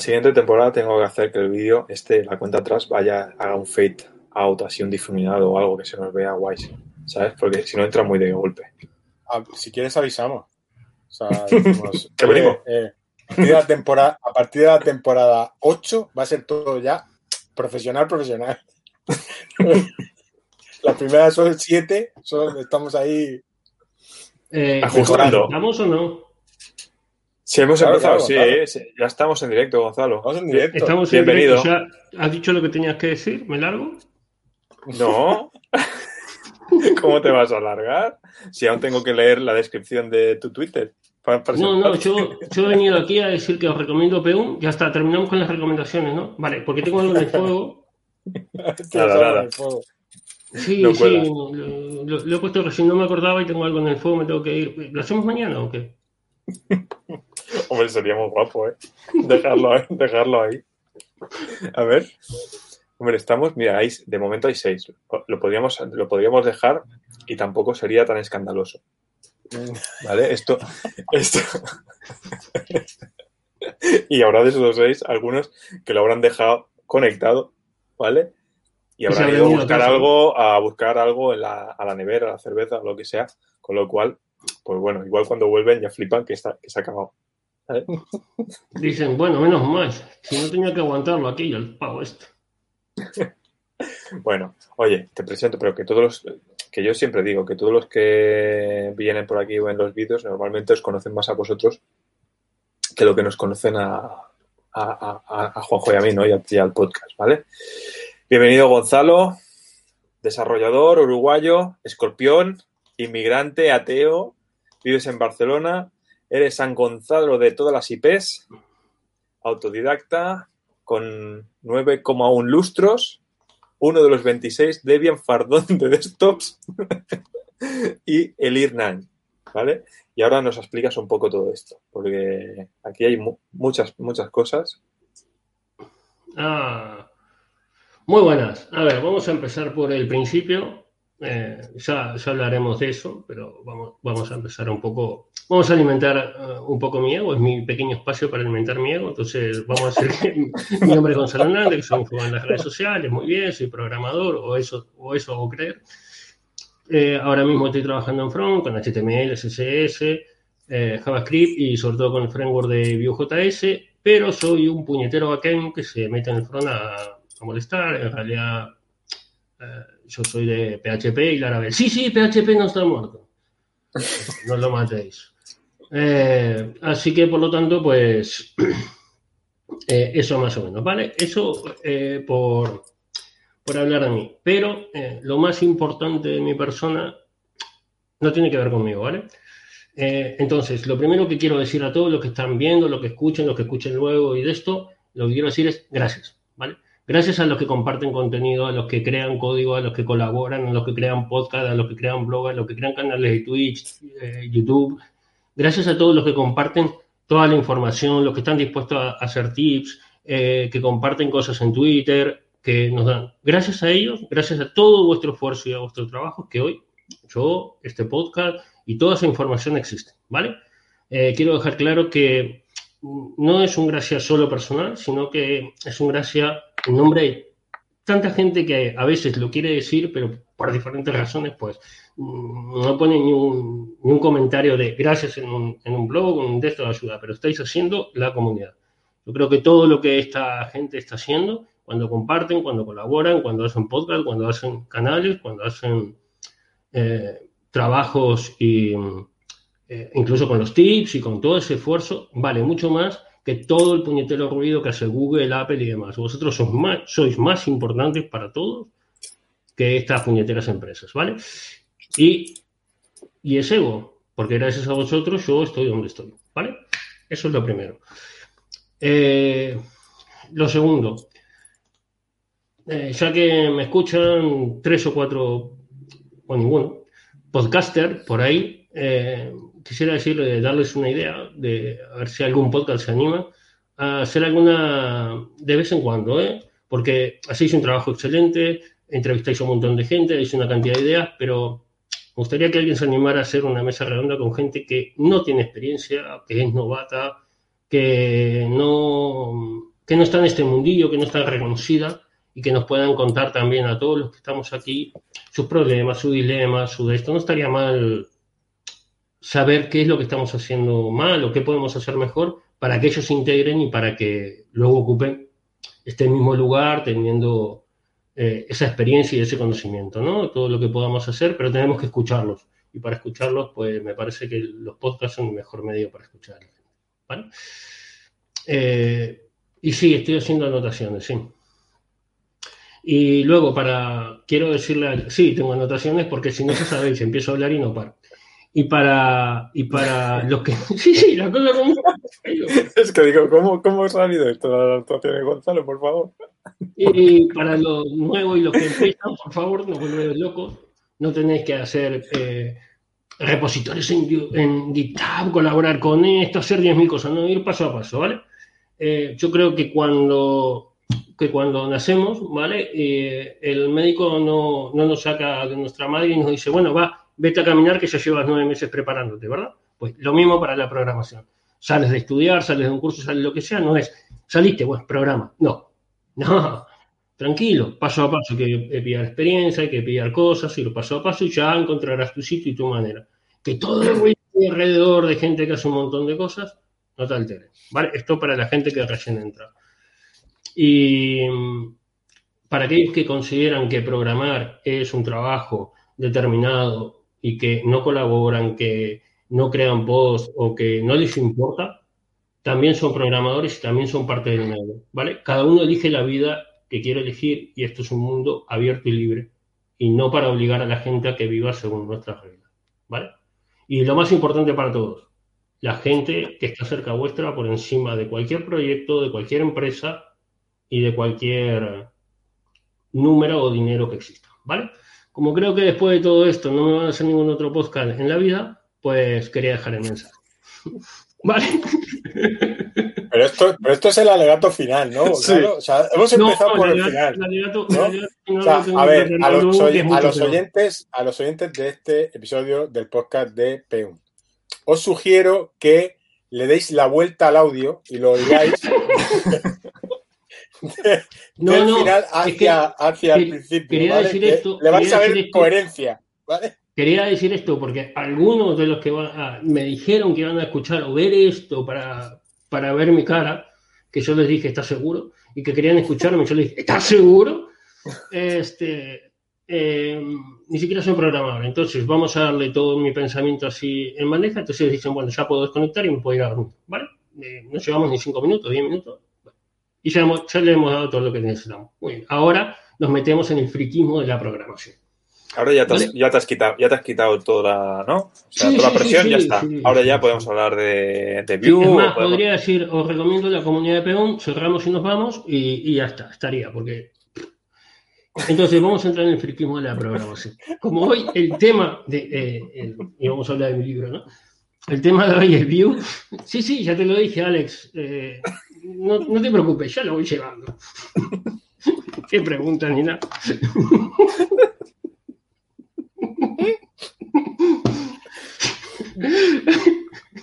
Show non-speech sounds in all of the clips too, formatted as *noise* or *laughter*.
siguiente temporada tengo que hacer que el vídeo, este, la cuenta atrás, vaya, haga un fade out, así un difuminado o algo que se nos vea guay, ¿sabes? Porque si no entra muy de golpe. Ah, si quieres avisamos. O sea, *laughs* decimos, Te venimos. eh, a, partir de la temporada, a partir de la temporada 8 va a ser todo ya profesional, profesional. *laughs* Las primeras son 7, son, estamos ahí. Eh, Ajustando. ¿Estamos o no? Si hemos Claro, empezado, claro, sí, Gonzalo. eh, sí, ya estamos en directo, Gonzalo. Estamos en directo. Estamos en Bienvenido. directo. ¿Ya has dicho lo que tenías que decir? ¿Me largo? No. *laughs* ¿Cómo te vas a alargar? Si aún tengo que leer la descripción de tu Twitter. para No, no, yo, yo he venido aquí a decir que os recomiendo P1. Ya está, terminamos con las recomendaciones, ¿no? Vale, porque tengo algo en el fuego. *laughs* Nada, nada. Sí, No sí, cuela. lo, lo- lo he puesto recién, no me acordaba y tengo algo en el fuego, me tengo que ir. ¿Lo hacemos mañana o qué? Hombre, sería muy guapo, ¿eh? Dejarlo, ahí- dejarlo ahí. A ver. Hombre, estamos, mira, hay, de momento hay seis. Lo podríamos, lo podríamos dejar y tampoco sería tan escandaloso. ¿Vale? Esto. esto... y habrá de esos seis algunos que lo habrán dejado conectado, ¿vale? Y se habrán ido a buscar algo, a buscar algo en la, a la nevera, a la cerveza, lo que sea. Con lo cual, pues bueno, igual cuando vuelven ya flipan que, está, que se ha acabado. ¿vale? *laughs* Dicen, bueno, menos mal, si no tenía que aguantarlo aquí, el pavo este. *laughs* Bueno, oye, te presento, pero que todos los, que yo siempre digo, que todos los que vienen por aquí o en los vídeos normalmente os conocen más a vosotros que lo que nos conocen a, a, a- a Juanjo y a mí, ¿no? Y al podcast, ¿vale? Bienvenido Gonzalo, desarrollador, uruguayo, escorpión, inmigrante, ateo, vives en Barcelona, eres San Gonzalo de todas las IPs, autodidacta, con 9,1 lustros, uno de los 26 Debian Fardón de desktops *laughs* y el IRNAN, ¿vale? Y ahora nos explicas un poco todo esto, porque aquí hay mu- muchas, muchas cosas. Ah, muy buenas. A ver, vamos a empezar por el principio. Eh, ya, ya hablaremos de eso, pero vamos, vamos a empezar un poco. Vamos a alimentar eh, un poco mi ego, es mi pequeño espacio para alimentar mi ego. Entonces, vamos a decir que *laughs* mi nombre es Gonzalo Hernández, que soy en las redes sociales, muy bien, soy programador, o eso, o eso hago creer. Eh, ahora mismo estoy trabajando en front con HTML, CSS, eh, JavaScript y sobre todo con el framework de Vue.js, pero soy un puñetero backend que se mete en el front a, a molestar. En realidad, eh, yo soy de PHP y Laravel. Sí, sí, PHP no está muerto. *laughs* No lo matéis. Eh, así que, por lo tanto, pues, *clears throat* eh, eso más o menos, ¿vale? Eso eh, por, por hablar de mí. Pero lo más importante de mi persona no tiene que ver conmigo, ¿vale? Entonces, lo primero que quiero decir a todos los que están viendo, los que escuchen, los que escuchen luego y de esto, lo que quiero decir es gracias, ¿vale? Gracias a los que comparten contenido, a los que crean código, a los que colaboran, a los que crean podcast, a los que crean blog, a los que crean canales de Twitch, eh, YouTube. Gracias a todos los que comparten toda la información, los que están dispuestos a, hacer tips, eh, que comparten cosas en Twitter, que nos dan. Gracias a ellos, gracias a todo vuestro esfuerzo y a vuestro trabajo, que hoy yo, este podcast y toda esa información existe, ¿vale? Eh, quiero dejar claro que no es un gracias solo personal, sino que es un gracias en nombre de tanta gente que a veces lo quiere decir, pero por diferentes razones, pues mm, no pone ni un, ni un comentario de gracias en un, en un blog, un texto de ayuda, pero estáis haciendo la comunidad. Yo creo que todo lo que esta gente está haciendo, cuando comparten, cuando colaboran, cuando hacen podcast, cuando hacen canales, cuando hacen eh, trabajos y eh, incluso con los tips y con todo ese esfuerzo, vale mucho más que todo el puñetero ruido que hace Google, Apple y demás. Vosotros sois más, importantes para todos que estas puñeteras empresas, ¿vale? Y, y es ego, porque gracias a vosotros yo estoy donde estoy, ¿vale? Eso es lo primero. Eh, lo segundo, eh, ya que me escuchan tres o cuatro, o ninguno, podcaster por ahí, eh, quisiera eh, darles una idea de ver si algún podcast se anima a hacer alguna de vez en cuando, ¿eh? porque hacéis un trabajo excelente, entrevistáis a un montón de gente, dais una cantidad de ideas, pero me gustaría que alguien se animara a hacer una mesa redonda con gente que no tiene experiencia, que es novata, que no, que no está en este mundillo, que no está reconocida y que nos puedan contar también a todos los que estamos aquí sus problemas, sus dilemas, su de esto. No estaría mal saber qué es lo que estamos haciendo mal o qué podemos hacer mejor para que ellos se integren y para que luego ocupen este mismo lugar teniendo eh, esa experiencia y ese conocimiento, ¿no? Todo lo que podamos hacer, pero tenemos que escucharlos. Y para escucharlos, pues me parece que los podcasts son el mejor medio para escucharlos. ¿vale? Eh, y sí, estoy haciendo anotaciones, sí. Y luego, para, quiero decirle, sí, tengo anotaciones porque si no ya sabéis, empiezo a hablar y no paro. Y para, y para los que. *laughs* Sí, sí, la cosa como. *laughs* es que digo, ¿cómo, cómo ha salido esto la actuación de Gonzalo, por favor? Y para los nuevos y los que empiezan, por favor, no volvéis locos. No tenéis que hacer eh, repositorios en, en, GitHub, colaborar con esto, hacer 10.000 cosas, no ir paso a paso, ¿vale? Eh, yo creo que cuando, que cuando nacemos, ¿vale? Eh, el médico no, no nos saca de nuestra madre y nos dice, bueno, va, vete a caminar que ya llevas nueve meses preparándote, ¿verdad? Pues lo mismo para la programación. Sales de estudiar, sales de un curso, sales de lo que sea, no es, saliste, bueno, programa. No, no, tranquilo, paso a paso, hay que pillar experiencia, hay que pillar cosas, ir paso a paso y ya encontrarás tu sitio y tu manera. Que todo el alrededor de gente que hace un montón de cosas, no te altere, ¿vale? Esto para la gente que recién entra. Y para aquellos que consideran que programar es un trabajo determinado y que no colaboran, que no crean post o que no les importa, también son programadores y también son parte del medio, ¿vale? Cada uno elige la vida que quiere elegir y esto es un mundo abierto y libre y no para obligar a la gente a que viva según nuestras reglas, ¿vale? Y lo más importante para todos, la gente que está cerca vuestra por encima de cualquier proyecto, de cualquier empresa y de cualquier número o dinero que exista, ¿vale? Como creo que después de todo esto no me van a hacer ningún otro podcast en la vida, pues quería dejar el mensaje. *laughs* ¿Vale? Pero esto, pero esto es el alegato final, ¿no? Sí. Claro, o sea, hemos empezado No, por el final. a ver, a los, oy- a los oyentes, a los oyentes de este episodio del podcast de P1, os sugiero que le deis la vuelta al audio y lo oigáis *laughs* de- *laughs* No, del no, final es que hacia, el que- principio. quería ¿vale? decir esto, le vais a ver esto. coherencia. ¿vale? Quería decir esto porque algunos de los que van a- me dijeron que iban a escuchar o ver esto para, para ver mi cara, que yo les dije, ¿estás seguro? Y que querían escucharme, yo les dije, ¿estás seguro? Este, eh, ni siquiera soy programador, entonces vamos a darle todo mi pensamiento así en bandeja, entonces dicen, bueno, ya puedo desconectar y me puedo ir a dormir, ¿vale? Eh, no llevamos ni cinco minutos, diez minutos, y ya, hemos- ya le hemos dado todo lo que necesitamos. Muy bien, ahora nos metemos en el friquismo de la programación. Ahora ya te, has, Vale. ya te has quitado, ya te has quitado toda la, ¿no? O sea, Sí, toda sí, la presión sí, ya está. Ahora ya podemos hablar de, de Vue. es más, podemos- podría decir, os recomiendo la comunidad de Peón, cerramos y nos vamos y, y ya está, estaría, porque... Entonces vamos a entrar en el friquismo de la programación. Como hoy el tema de... eh, el- y vamos a hablar de mi libro, ¿no? El tema de hoy es View. Sí, sí, ya te lo dije, Alex. eh, no, no te preocupes, ya lo voy llevando. *laughs* Qué pregunta ni nada.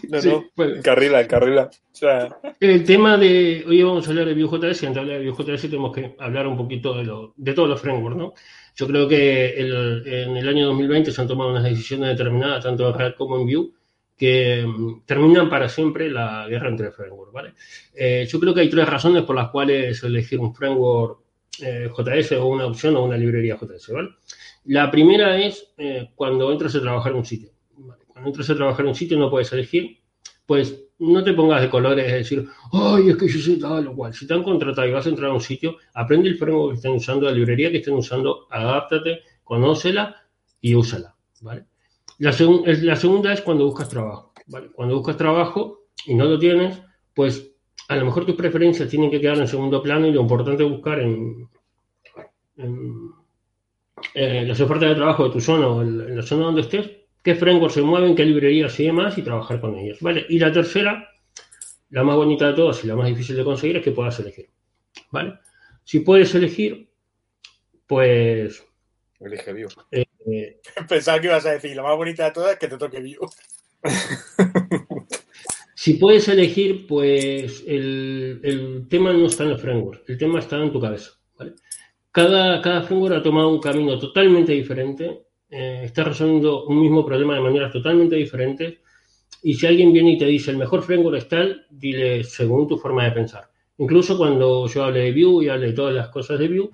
No, Sí, no. bueno. Encarrila, encarrila. O sea, El tema de. Hoy vamos a hablar de Vue.js y antes de hablar de Vue.js tenemos que hablar un poquito de, lo, de todos los frameworks, ¿no? Yo creo que el- en el año 2020 se han tomado unas decisiones determinadas, tanto en React como en Vue, que mm, terminan para siempre la guerra entre frameworks, ¿vale? Eh, yo creo que hay tres razones por las cuales elegir un framework eh, JS o una opción o una librería JS, ¿vale? La primera es eh, cuando entras a trabajar en un sitio. ¿vale? Cuando entras a trabajar en un sitio no puedes elegir, pues no te pongas de colores, es decir, ay, es que yo sé tal o cual. Si te han contratado y vas a entrar a un sitio, aprende el framework que estén usando, la librería que estén usando, adáptate, conócela y úsala, ¿vale? La, segun- es- la segunda es cuando buscas trabajo, ¿vale? Cuando buscas trabajo y no lo tienes, pues a lo mejor tus preferencias tienen que quedar en segundo plano y lo importante es buscar en, en, eh, las ofertas de trabajo de tu zona o en, en la zona donde estés, qué frameworks se mueven, qué librerías y demás y trabajar con ellos, ¿vale? Y la tercera, la más bonita de todas y la más difícil de conseguir es que puedas elegir, ¿vale? Si puedes elegir, pues... elige Vue. eh, *laughs* Pensaba que ibas a decir, la más bonita de todas es que te toque Vue. *laughs* Si puedes elegir, pues el, tema no está en el framework, el tema está en tu cabeza. Cada, cada framework ha tomado un camino totalmente diferente, eh, está resolviendo un mismo problema de maneras totalmente diferentes. Y si alguien viene y te dice el mejor framework es tal, dile según tu forma de pensar. Incluso cuando yo hable de Vue y hable de todas las cosas de Vue,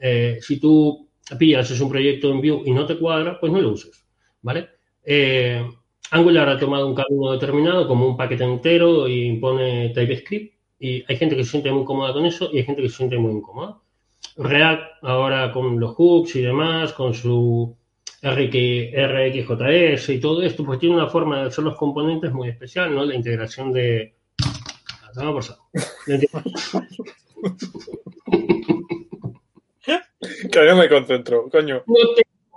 eh, si tú pillas, es un proyecto en Vue y no te cuadra, pues no lo uses, ¿vale? Eh, Angular ha tomado un camino determinado como un paquete entero y impone TypeScript y hay gente que se siente muy cómoda con eso y hay gente que se siente muy incómoda. React ahora con los hooks y demás, con su RxJS y todo esto, pues tiene una forma de hacer los componentes muy especial, ¿no? La integración de... por *laughs* Que no me concentro, coño.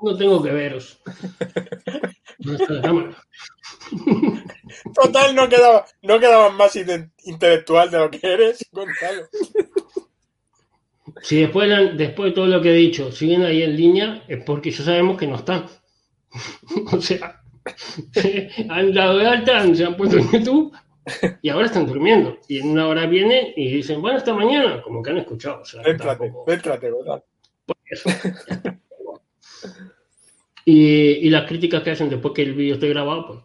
No, tengo que veros. *laughs* Total, no quedaba, no quedaba más intelectual de lo que eres, Gonzalo. Si después, después de todo lo que he dicho siguen ahí en línea, es porque ya sabemos que no están. *laughs* o sea, *laughs* han dado de alta, se han puesto en YouTube y ahora están durmiendo. Y en una hora viene y dicen, bueno, hasta mañana, como que han escuchado. O sea, ¿verdad? Y, las críticas que hacen después que el vídeo esté grabado, pues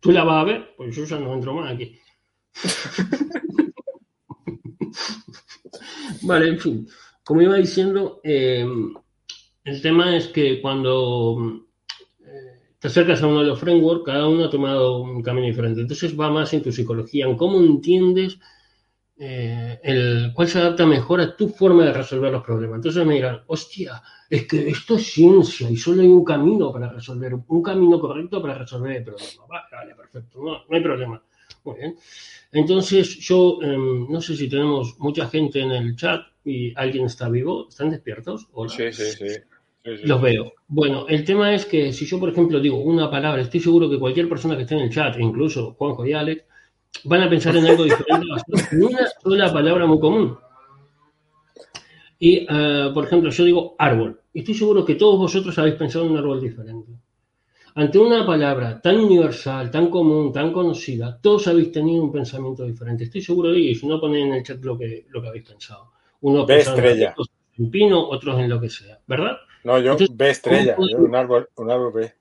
tú la vas a ver, pues yo ya no entro más aquí. *laughs* vale, en fin. Como iba diciendo, eh, el tema es que cuando eh, te acercas a uno de los frameworks, cada uno ha tomado un camino diferente. Entonces va más en tu psicología, en cómo entiendes eh, el cuál se adapta mejor a tu forma de resolver los problemas. Entonces me dirán, hostia, es que esto es ciencia y solo hay un camino para resolver, un camino correcto para resolver el problema. Vale, perfecto, no, hay problema. Muy bien. Entonces yo em, no sé si tenemos mucha gente en el chat y alguien está vivo, ¿están despiertos? Sí, sí, sí. Los veo. Bueno, el tema es que si yo, por ejemplo, digo una palabra, estoy seguro que cualquier persona que esté en el chat, incluso Juanjo y Alex, van a pensar en algo diferente en una sola palabra muy común. Y, eh, por ejemplo, yo digo árbol. Estoy seguro que todos vosotros habéis pensado en un árbol diferente. Ante una palabra tan universal, tan común, tan conocida, todos habéis tenido un pensamiento diferente. Estoy seguro de ello. Si no, ponéis en el chat lo que, lo que habéis pensado. Uno estrella. en pino, otros en lo que sea. ¿Verdad? No, yo ve estrella. un, árbol, un árbol.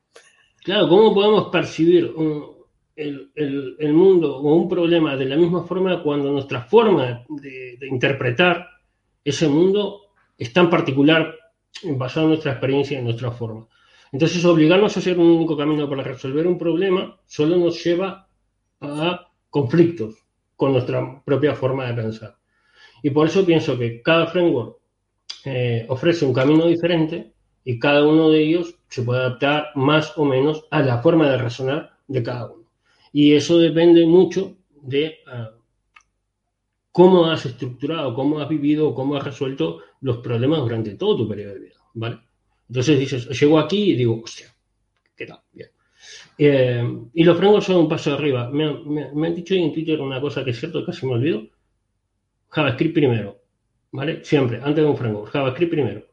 Claro, ¿cómo podemos percibir un, el, mundo o un problema de la misma forma cuando nuestra forma de, interpretar ese mundo es tan particular basado en nuestra experiencia y en nuestra forma. Entonces, obligarnos a hacer un único camino para resolver un problema solo nos lleva a conflictos con nuestra propia forma de pensar. Y por eso pienso que cada framework eh, ofrece un camino diferente y cada uno de ellos se puede adaptar más o menos a la forma de razonar de cada uno. Y eso depende mucho de ah, cómo has estructurado, cómo has vivido, cómo has resuelto los problemas durante todo tu periodo de vida, ¿vale? Entonces dices, llego aquí y digo, hostia, ¿qué tal? Bien. Eh, y los frameworks son un paso arriba. Me, han dicho en Twitter una cosa que es cierto, casi me olvido. JavaScript primero, ¿vale? Siempre, antes de un framework, JavaScript primero.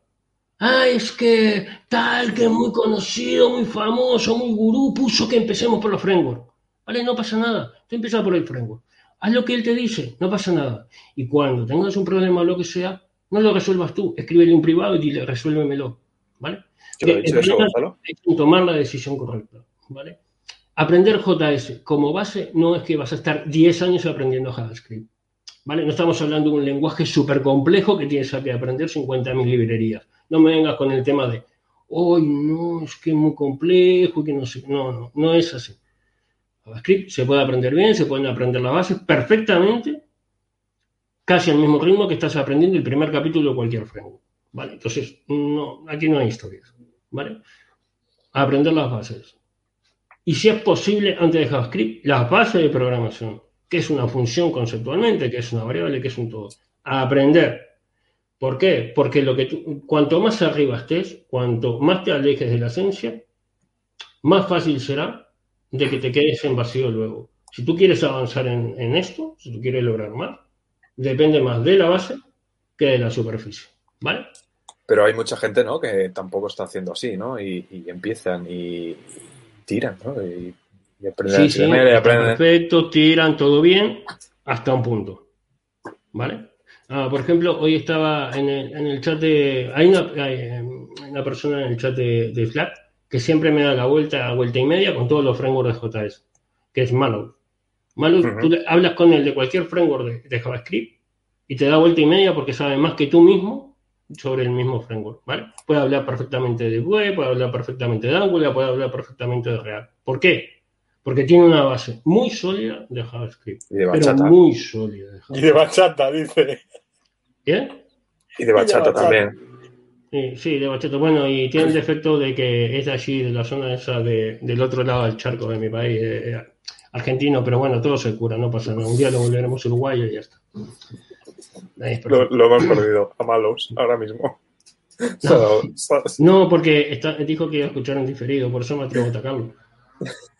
Ah, es que tal, que es muy conocido, muy famoso, muy gurú, puso que empecemos por los frameworks. Vale, no pasa nada. Tú empieza por el framework. Haz lo que él te dice, no pasa nada. Y cuando tengas un problema o lo que sea, no lo resuelvas tú. Escríbele un privado y dile, resuélvemelo. ¿Vale? tomar la decisión correcta. ¿Vale? Aprender JS como base no es que vas a estar 10 años aprendiendo JavaScript. ¿Vale? No estamos hablando de un lenguaje súper complejo que tienes que aprender 50.000 librerías. No me vengas con el tema de, hoy no, es que es muy complejo, que no sé. No, no, no es así. JavaScript se puede aprender bien, se pueden aprender las bases perfectamente, casi al mismo ritmo que estás aprendiendo el primer capítulo de cualquier framework. ¿Vale? Entonces, no, aquí no hay historias. ¿Vale? Aprender las bases. Y si es posible, antes de JavaScript, las bases de programación. que es una función conceptualmente? que es una variable? que es un todo? A aprender. ¿Por qué? Porque lo que cuanto más arriba estés, cuanto más te alejes de la esencia, más fácil será de que te quedes en vacío luego. Si tú quieres avanzar en, esto, si tú quieres lograr más, depende más de la base que de la superficie, ¿vale? Pero hay mucha gente, ¿no? Que tampoco está haciendo así, ¿no? Y, empiezan y, tiran, ¿no? Y Y aprenden Sí, sí, y aprenden- perfecto, tiran todo bien hasta un punto. ¿Vale? Ah, por ejemplo, hoy estaba en el, en el chat de. Hay una, hay, una persona en el chat de, de Slack que siempre me da la vuelta, vuelta y media con todos los frameworks de JS, que es Mallow. Mallow, Ujú. tú le- hablas con él de cualquier framework de, de JavaScript y te da vuelta y media porque sabe más que tú mismo sobre el mismo framework, ¿vale? Puede hablar perfectamente de web, puede hablar perfectamente de Angular, puede hablar perfectamente de React. ¿Por qué? Porque tiene una base muy sólida de JavaScript. Y de Pero bachata. muy sólida de Y JavaScript. de bachata, dice. ¿Eh? Y de bachata bachata. también. Sí, sí, de bachata. Bueno, y tiene el defecto de que es de allí, de la zona esa de, del otro lado del charco de mi país, eh, eh, argentino, pero bueno, todo se cura, no pasa nada. Un día lo volveremos uruguayo y ya está. Lo, lo hemos perdido a malos ahora mismo. *laughs* No, porque está- dijo que iba a escuchar en diferido, por eso me atrevo a atacarlo.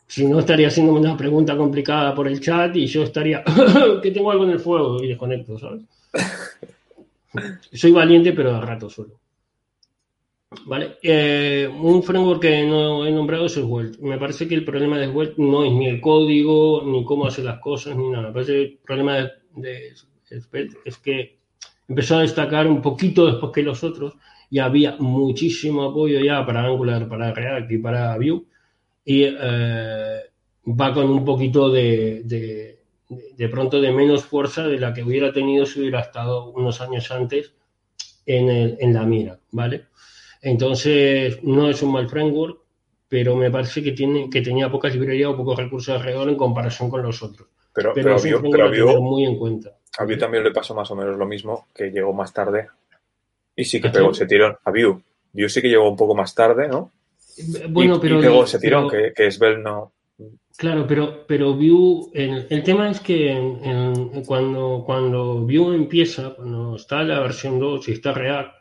Si no, estaría haciéndome una pregunta complicada por el chat y yo estaría *coughs* que tengo algo en el fuego y desconecto, ¿sabes? *laughs* Soy valiente, pero a rato solo. Eh, un framework que no he nombrado es Svelte. Me parece que el problema de Svelte no es ni el código, ni cómo hace las cosas, ni nada. Me parece que el problema de, de es que empezó a destacar un poquito después que los otros y había muchísimo apoyo ya para Angular, para React y para Vue. Y eh, va con un poquito de, pronto de menos fuerza de la que hubiera tenido si hubiera estado unos años antes en, en la mira, ¿vale? Entonces, no es un mal framework, pero me parece que, tiene, que tenía poca librería o pocos recursos alrededor en comparación con los otros. Pero, Pero, pero, es un Vue- framework pero a tener muy en cuenta. a Vue también le pasó más o menos lo mismo, que llegó más tarde. Y sí que ¿Ah, pegó ese tirón. A Vue. Vue sí que llegó un poco más tarde, ¿no? Bueno, y, pero, y pegó ese tirón, que, que Svelte no. Claro, pero, pero Vue, el, el tema es que en- en- cuando, cuando Vue empieza, cuando está la versión 2 y está React,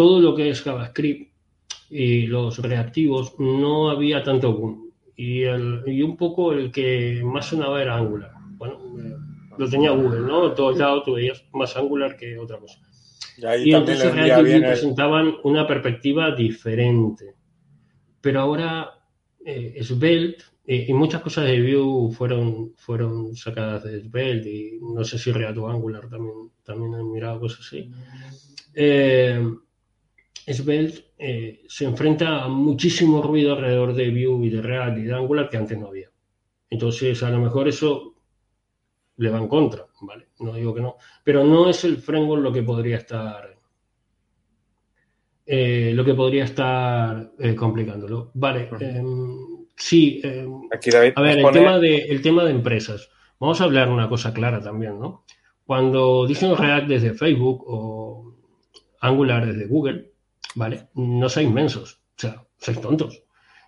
todo lo que es JavaScript y los reactivos no había tanto boom. Y, el, y un poco el que más sonaba era Angular. Bueno, eh, lo tenía Google, ¿no? En todos lados tú veías más Angular que otra cosa. Y ahí Y entonces el... presentaban una perspectiva diferente. Pero ahora eh, Svelte eh, y muchas cosas de Vue fueron, fueron sacadas de Svelte y no sé si React o Angular también, también han mirado cosas así. Eh, Svelte eh, se enfrenta a muchísimo ruido alrededor de Vue y de React y de Angular que antes no había. Entonces, a lo mejor eso le va en contra, ¿vale? No digo que no. Pero no es el framework lo que podría estar. eh, lo que podría estar eh, complicándolo. Vale. Em, sí. em, Aquí David a ver, el pone- tema, de, el tema de empresas. Vamos a hablar una cosa clara también, ¿no? Cuando dicen React desde Facebook o Angular desde Google, ¿vale? No seáis inmensos, o sea, sois tontos.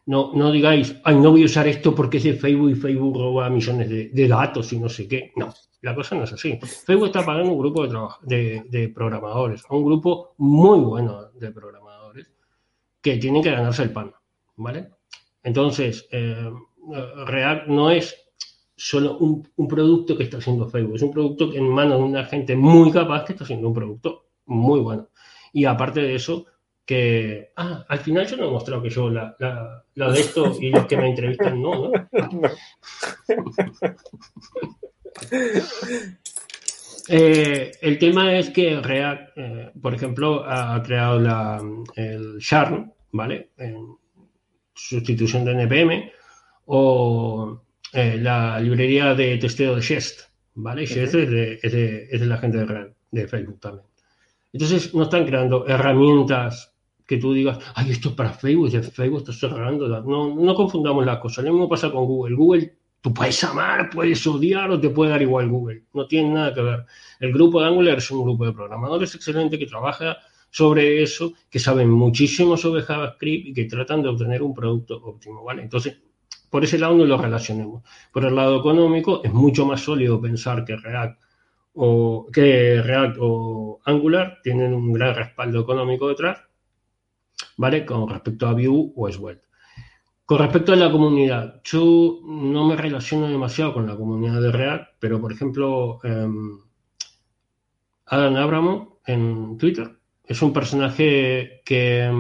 No, no digáis, ay, no voy a usar esto porque es de Facebook y Facebook roba millones de, de datos y no sé qué. No, la cosa no es así. Facebook está pagando un grupo de, de, de programadores, un grupo muy bueno de programadores que tienen que ganarse el pan, ¿vale? Entonces, eh, React no es solo un, un producto que está haciendo Facebook, es un producto en manos de una gente muy capaz que está haciendo un producto muy bueno. Y aparte de eso, que, ah, al final yo no he mostrado que yo la, la, la de esto y los que me entrevistan no, ¿no? *laughs* Eh, el tema es que React, eh, por ejemplo, ha creado la, el Yarn, ¿vale? En sustitución de NPM, o eh, la librería de testeo de Jest, ¿vale? Jest es, de, es, de, es de la gente de, de Facebook también. Entonces, no están creando herramientas que tú digas, ay, esto es para Facebook, y Facebook está cerrando. No, no confundamos las cosas. Lo mismo pasa con Google. Google, tú puedes amar, puedes odiar o te puede dar igual Google. No tiene nada que ver. El grupo de Angular es un grupo de programadores excelente que trabaja sobre eso, que saben muchísimo sobre JavaScript y que tratan de obtener un producto óptimo, ¿vale? Entonces, por ese lado no lo relacionemos. Por el lado económico, es mucho más sólido pensar que React o que React o Angular tienen un gran respaldo económico detrás, ¿vale? Con respecto a Vue o Svelte. Con respecto a la comunidad, yo no me relaciono demasiado con la comunidad de React, pero por ejemplo, eh, Adam Abramo en Twitter es un personaje que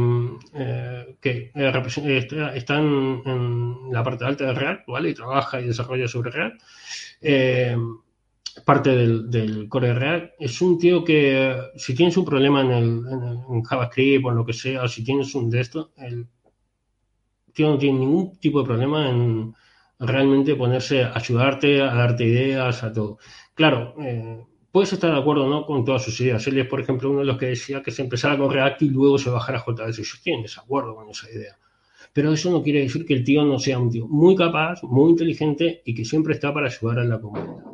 eh, que eh, está en, la parte alta de React, ¿vale? Y trabaja y desarrolla sobre React. Parte del, core de React. Es un tío que, si tienes un problema en, el, JavaScript o en lo que sea, o si tienes un de esto, el tío no tiene ningún tipo de problema en realmente ponerse a ayudarte, a darte ideas, a todo. Claro, eh, puedes estar de acuerdo no con todas sus ideas. Él es, por ejemplo, uno de los que decía que se empezara con React y luego se bajara a JS. Yo estoy en desacuerdo con esa idea. Pero eso no quiere decir que el tío no sea un tío muy capaz, muy inteligente y que siempre está para ayudar a la comunidad.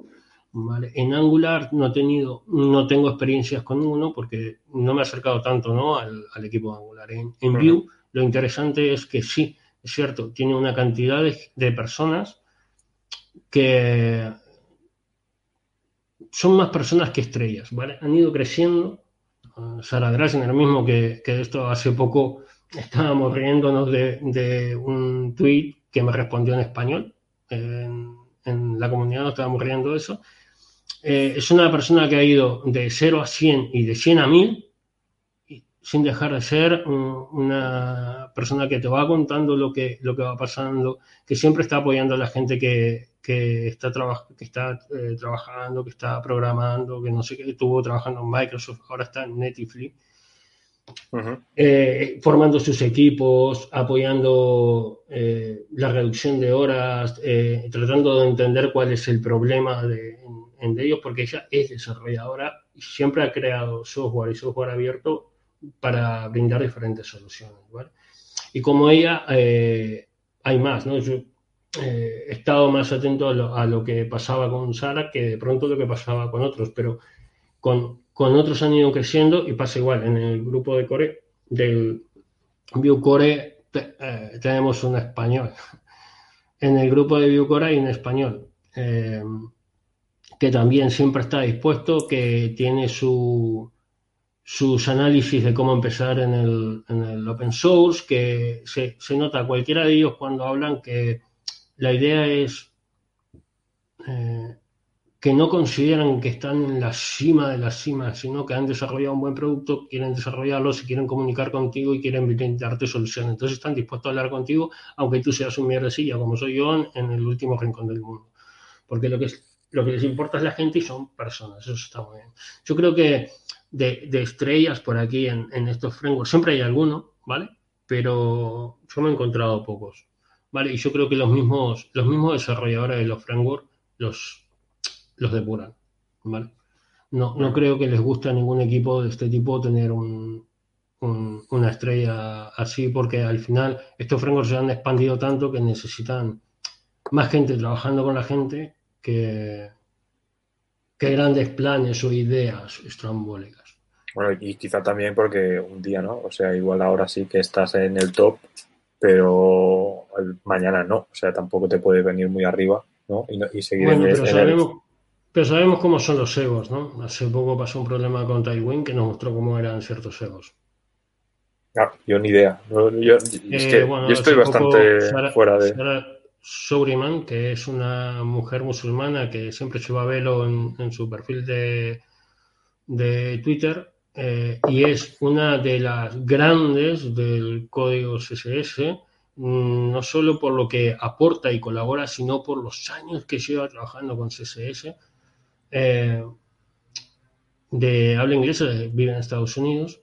En Angular no, he tenido, no tengo experiencias con uno porque no me he acercado tanto ¿no? al, equipo de Angular. En, en Vue lo interesante es que sí, es cierto, tiene una cantidad de personas que son más personas que estrellas, ¿vale? Han ido creciendo. Sara el mismo que, que esto hace poco estábamos riéndonos de, un tweet que me respondió en español. En, la comunidad nos estábamos riendo de eso. Eh, es una persona que ha ido de 0 a 100 y de 100 a 1000 sin dejar de ser una persona que te va contando lo que, lo que va pasando, que siempre está apoyando a la gente que, que está, que está eh, trabajando, que está programando, que no sé qué, estuvo trabajando en Microsoft, ahora está en Netflix, eh, formando sus equipos, apoyando eh, la reducción de horas, tratando de entender cuál es el problema de, ellos, porque ella es desarrolladora y siempre ha creado software y software abierto para brindar diferentes soluciones. Y como ella, hay más, ¿no? Eh, he estado más atento a lo, que pasaba con Sara que de pronto lo que pasaba con otros, pero con, otros han ido creciendo y pasa igual. En el grupo de Core, del Vue Core, eh, tenemos un español. *laughs* En el grupo de Vue Core hay un español eh, que también siempre está dispuesto, que tiene su, sus análisis de cómo empezar en el, en el open source, que se, se, nota cualquiera de ellos cuando hablan que la idea es eh, que no consideran que están en la cima de la cima, sino que han desarrollado un buen producto, quieren desarrollarlo, se quieren comunicar contigo y quieren brindarte soluciones. Entonces están dispuestos a hablar contigo, aunque tú seas un mierdecilla, como soy yo, en el último rincón del mundo. Porque lo que, lo que les importa es la gente y son personas, eso está muy bien. Yo creo que de, estrellas por aquí en, en estos frameworks, siempre hay alguno, ¿vale? Pero yo me he encontrado pocos. ¿vale? Y yo creo que los mismos, los mismos desarrolladores de los frameworks los, los depuran, ¿vale? No, no creo que les guste a ningún equipo de este tipo tener un, una estrella así, porque al final estos frameworks se han expandido tanto que necesitan más gente trabajando con la gente que, que grandes planes o ideas estrambólicas. Bueno, y quizá también porque un día, ¿no? O sea, igual ahora sí que estás en el top pero mañana no, o sea, tampoco te puede venir muy arriba, ¿no? Y, seguir bueno, pero, sabemos, pero sabemos cómo son los egos, ¿no? Hace poco pasó un problema con Tywin que nos mostró cómo eran ciertos egos. Ah, yo ni idea. Yo, eh, yo estoy bastante fuera de. Sara Souriman, que es una mujer musulmana que siempre lleva velo en, en su perfil de, Twitter, eh, y es una de las grandes del código CSS, mm, no solo por lo que aporta y colabora, sino por los años que lleva trabajando con CSS. Eh, de habla inglesa, vive en Estados Unidos,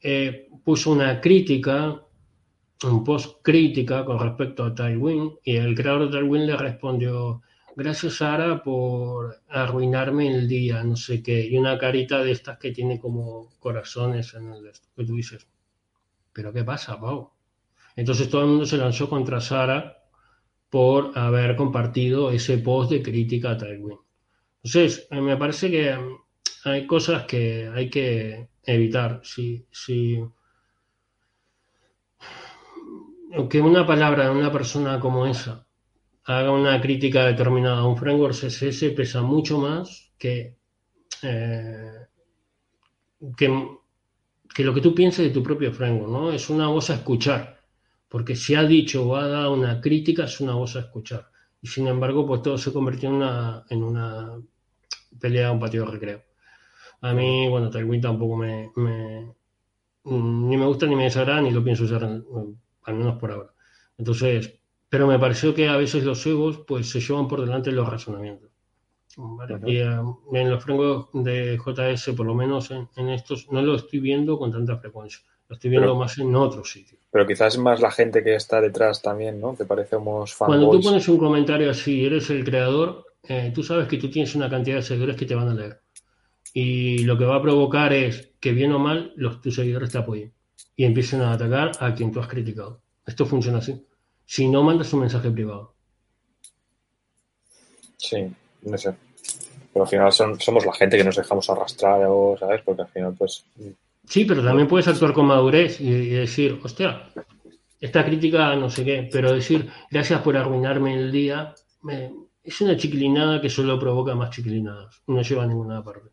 eh, puso una crítica, un post crítica con respecto a Tywin, y el creador de Tywin le respondió, gracias Sara por arruinarme el día, no sé qué, y una carita de estas que tiene como corazones en el que tú dices, pero ¿qué pasa, Pau? Entonces todo el mundo se lanzó contra Sara por haber compartido ese post de crítica a Tywin. Entonces, eh, me parece que mm, hay cosas que hay que evitar. Si, si, que una palabra de una persona como esa haga una crítica determinada a un framework CSS pesa mucho más que, eh, que, lo que tú pienses de tu propio framework, ¿no? Es una voz a escuchar, porque si ha dicho o ha dado una crítica es una voz a escuchar. Y sin embargo, pues todo se convirtió en una, en una pelea, un patio de recreo. A mí, bueno, Tailwind tampoco me, ni me gusta ni me desagrada ni lo pienso usar al menos por ahora. Entonces, pero me pareció que a veces los egos pues se llevan por delante los razonamientos. Y eh, en los frameworks de JS, por lo menos en, estos, no lo estoy viendo con tanta frecuencia. Lo estoy viendo más en otros sitios. Pero quizás más la gente que está detrás también, ¿no? Que parecemos fanboys. Cuando tú pones un comentario así, eres el creador, eh, tú sabes que tú tienes una cantidad de seguidores que te van a leer. Y lo que va a provocar es que bien o mal los, tus seguidores te apoyen y empiecen a atacar a quien tú has criticado. Esto funciona así. Si no, mandas un mensaje privado. Sí, no sé. Pero al final somos la gente que nos dejamos arrastrar, o, ¿sabes? Porque al final, pues. Sí, pero también puedes actuar con madurez y, decir, hostia, esta crítica no sé qué, pero decir, gracias por arruinarme el día, es una chiquilinada que solo provoca más chiquilinadas, no lleva a ninguna parte.